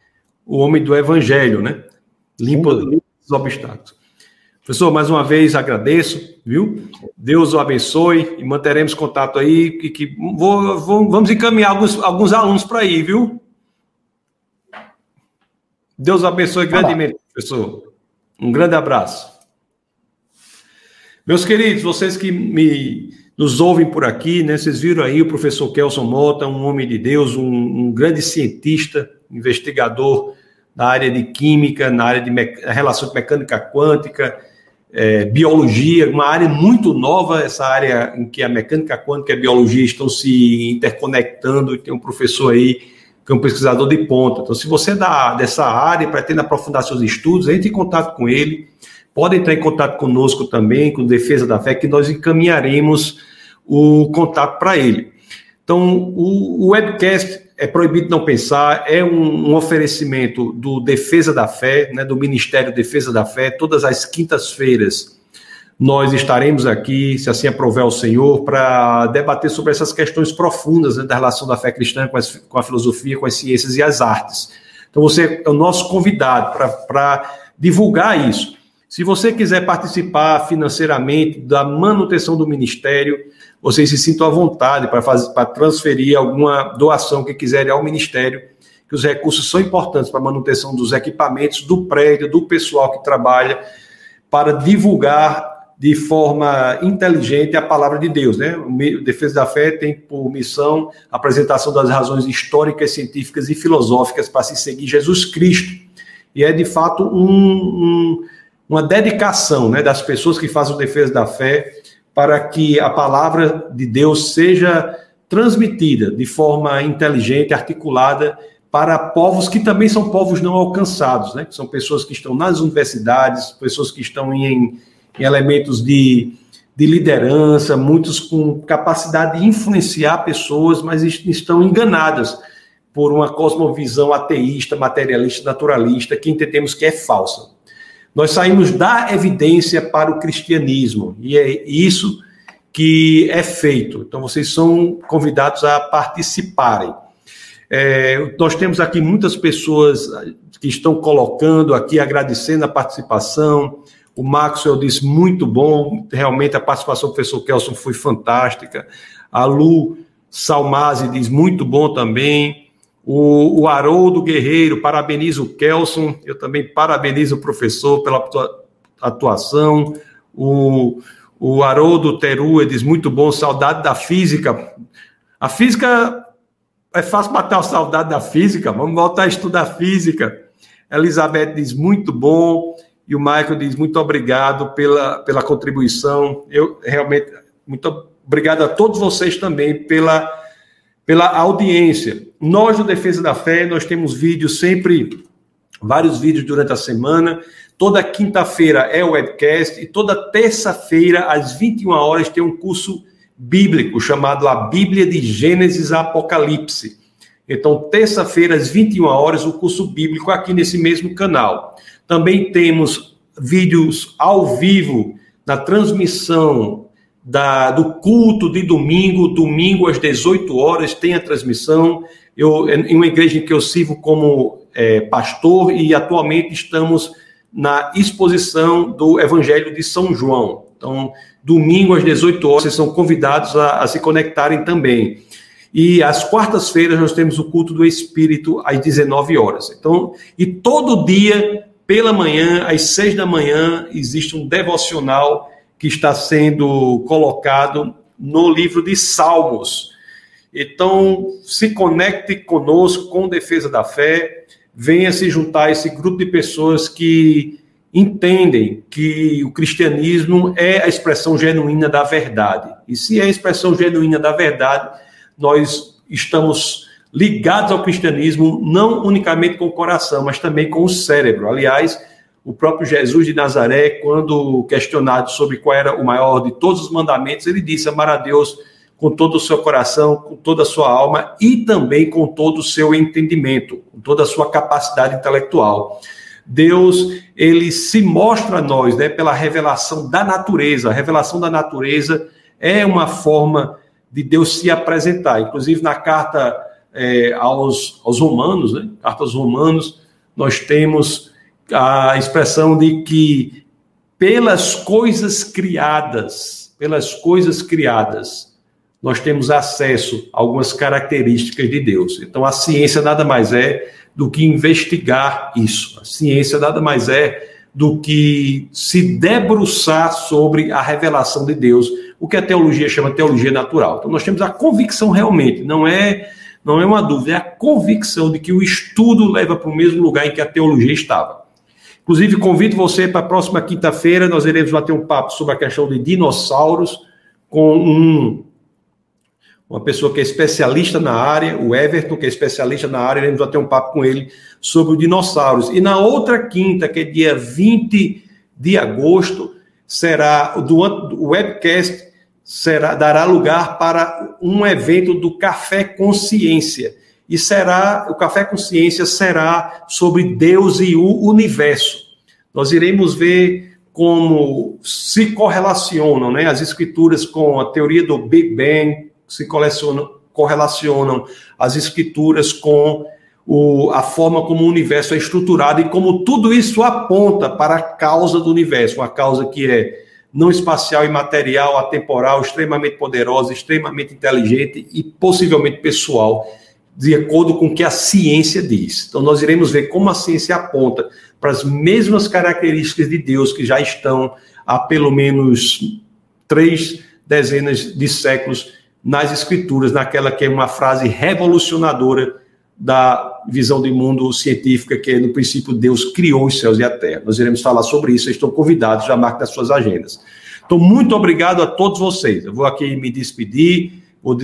o homem do evangelho, né? Limpa, limpa os obstáculos. Professor, mais uma vez agradeço, viu? Deus o abençoe e manteremos contato aí. Que, que vou, vou, vamos encaminhar alguns, alguns alunos para aí, viu? Deus abençoe grandemente, professor. Um grande abraço. Meus queridos, vocês que me nos ouvem por aqui, né? Vocês viram aí o professor Kelson Mota, um homem de Deus, um, um grande cientista, investigador na área de química, na área de relação de mecânica quântica, é, biologia, uma área muito nova, essa área em que a mecânica quântica e a biologia estão se interconectando, e tem um professor aí que é um pesquisador de ponta. Então, se você é da, dessa área e pretende aprofundar seus estudos, entre em contato com ele, pode entrar em contato conosco também, com Defesa da Fé, que nós encaminharemos o contato para ele. Então, o, o webcast é proibido não pensar, é um, um, oferecimento do Defesa da Fé, né, do Ministério Defesa da Fé, todas as quintas-feiras. Nós estaremos aqui, se assim aprover o Senhor, para debater sobre essas questões profundas né, da relação da fé cristã com, as, com, a filosofia, com as ciências e as artes. Então, você é o nosso convidado para divulgar isso. Se você quiser participar financeiramente da manutenção do ministério, vocês se sintam à vontade para transferir alguma doação que quiserem ao Ministério, que os recursos são importantes para a manutenção dos equipamentos, do prédio, do pessoal que trabalha, para divulgar de forma inteligente a palavra de Deus. Né? O Defesa da Fé tem por missão a apresentação das razões históricas, científicas e filosóficas para se seguir Jesus Cristo. E é, de fato, um, um, uma dedicação né, das pessoas que fazem o Defesa da Fé para que a palavra de Deus seja transmitida de forma inteligente, articulada para povos que também são povos não alcançados, né? Que são pessoas que estão nas universidades, pessoas que estão em, elementos de, de liderança, muitos com capacidade de influenciar pessoas, mas estão enganadas por uma cosmovisão ateísta, materialista, naturalista, que entendemos que é falsa. Nós saímos da evidência para o cristianismo, e é isso que é feito. Então, vocês são convidados a participarem. É, nós temos aqui muitas pessoas que estão colocando aqui, agradecendo a participação. O Maxwell disse muito bom, realmente a participação do professor Kelson foi fantástica. A Lu Salmazi diz muito bom também. O, o Haroldo Guerreiro, parabenizo o Kelson, eu também parabenizo o professor pela atuação. O, o Haroldo Teru diz muito bom, saudade da física. A física é fácil matar a saudade da física, vamos voltar a estudar física. Elizabeth diz muito bom, e o Michael diz muito obrigado pela, pela contribuição. Eu realmente, muito obrigado a todos vocês também pela pela audiência. Nós do Defesa da Fé, nós temos vídeos sempre, vários vídeos durante a semana. Toda quinta-feira é o webcast e toda terça-feira, às 21 horas, tem um curso bíblico chamado A Bíblia de Gênesis a Apocalipse. Então, terça-feira, às 21 horas, o curso bíblico aqui nesse mesmo canal. Também temos vídeos ao vivo na transmissão da, do culto de domingo, domingo às 18 horas, tem a transmissão. Eu, em uma igreja em que eu sirvo como é, pastor e atualmente estamos na exposição do Evangelho de São João. Então, domingo às 18 horas, vocês são convidados a, a se conectarem também. E às quartas-feiras nós temos o culto do Espírito às 19 horas. Então, e todo dia, pela manhã, às 6 da manhã, existe um devocional que está sendo colocado no livro de Salmos. Então, se conecte conosco com Defesa da Fé. venha se juntar a esse grupo de pessoas que entendem que o cristianismo é a expressão genuína da verdade. E se é a expressão genuína da verdade, nós estamos ligados ao cristianismo não unicamente com o coração, mas também com o cérebro. Aliás, o próprio Jesus de Nazaré, quando questionado sobre qual era o maior de todos os mandamentos, ele disse: amar a Deus com todo o seu coração, com toda a sua alma e também com todo o seu entendimento, com toda a sua capacidade intelectual. Deus, ele se mostra a nós, né, pela revelação da natureza. A revelação da natureza é uma forma de Deus se apresentar. Inclusive na carta é, aos, aos romanos, né, romanos, nós temos a expressão de que pelas coisas criadas, pelas coisas criadas, nós temos acesso a algumas características de Deus. Então a ciência nada mais é do que investigar isso. A ciência nada mais é do que se debruçar sobre a revelação de Deus, o que a teologia chama teologia natural. Então nós temos a convicção realmente, não é não é uma dúvida, é a convicção de que o estudo leva para o mesmo lugar em que a teologia estava. Inclusive, convido você para a próxima quinta-feira, nós iremos bater um papo sobre a questão de dinossauros com um uma pessoa que é especialista na área, o Everton, que é especialista na área, iremos bater um papo com ele sobre os dinossauros. E na outra quinta, que é dia 20 de agosto, será o webcast será dará lugar para um evento do Café Consciência. E será o Café Consciência será sobre Deus e o universo. Nós iremos ver como se correlacionam né, as escrituras com a teoria do Big Bang, se correlacionam as escrituras com o, a forma como o universo é estruturado e como tudo isso aponta para a causa do universo, uma causa que é não espacial, imaterial, atemporal, extremamente poderosa, extremamente inteligente e possivelmente pessoal, de acordo com o que a ciência diz. Então, nós iremos ver como a ciência aponta para as mesmas características de Deus que já estão há pelo menos três dezenas de séculos nas escrituras, naquela que é uma frase revolucionadora da visão de mundo científica, que no princípio, Deus criou os céus e a terra. Nós iremos falar sobre isso, estão convidados, já marque nas suas agendas. Então, muito obrigado a todos vocês. Eu vou aqui me despedir, vou,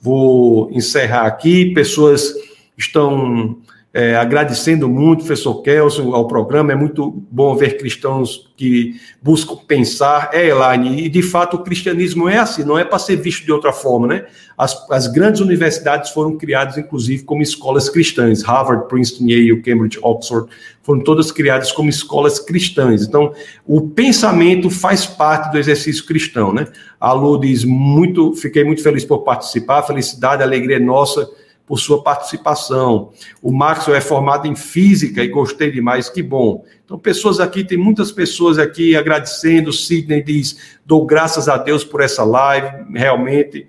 vou encerrar aqui. Pessoas estão é, agradecendo muito, professor Kelson, ao programa. É muito bom ver cristãos que buscam pensar. É, Elaine, e de fato o cristianismo é assim, não é para ser visto de outra forma, né? As, as grandes universidades foram criadas, inclusive, como escolas cristãs. Harvard, Princeton, Yale, Cambridge, Oxford, foram todas criadas como escolas cristãs. Então, o pensamento faz parte do exercício cristão, né? A Lu diz muito, fiquei muito feliz por participar, felicidade, alegria nossa por sua participação. O Maxwell é formado em física e gostei demais, que bom. Então, pessoas aqui, tem muitas pessoas aqui agradecendo. Sidney diz: dou graças a Deus por essa live, realmente.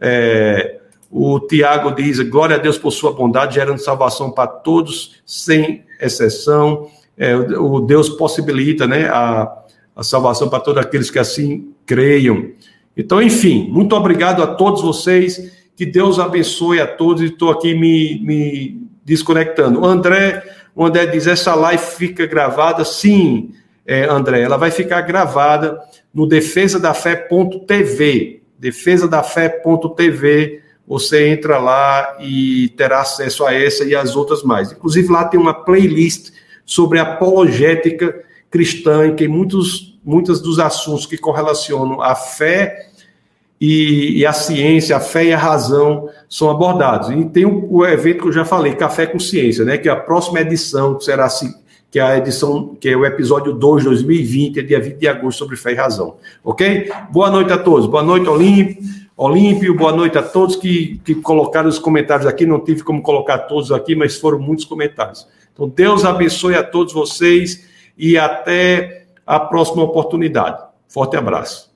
É, o Tiago diz: glória a Deus por sua bondade, gerando salvação para todos, sem exceção. É, o Deus possibilita né, a, a salvação para todos aqueles que assim creiam. Então, enfim, muito obrigado a todos vocês. Que Deus abençoe a todos. Estou aqui me, me desconectando. O André, o André diz: essa live fica gravada? Sim, é, André, ela vai ficar gravada no defesadafé.tv. Defesadafé.tv. Você entra lá e terá acesso a essa e as outras mais. Inclusive, lá tem uma playlist sobre apologética cristã, em que muitos, muitos dos assuntos que correlacionam a fé e, e, a ciência, a fé e a razão são abordados. E tem o, o, evento que eu já falei, Café com Ciência, né? Que é a próxima edição, será assim, que é a edição, que é o episódio 2, 2020, é dia 20 de agosto, sobre fé e razão. Ok? Boa noite a todos. Boa noite, Olímpio. Olímpio, boa noite a todos que, que colocaram os comentários aqui. Não tive como colocar todos aqui, mas foram muitos comentários. Então, Deus abençoe a todos vocês e até a próxima oportunidade. Forte abraço.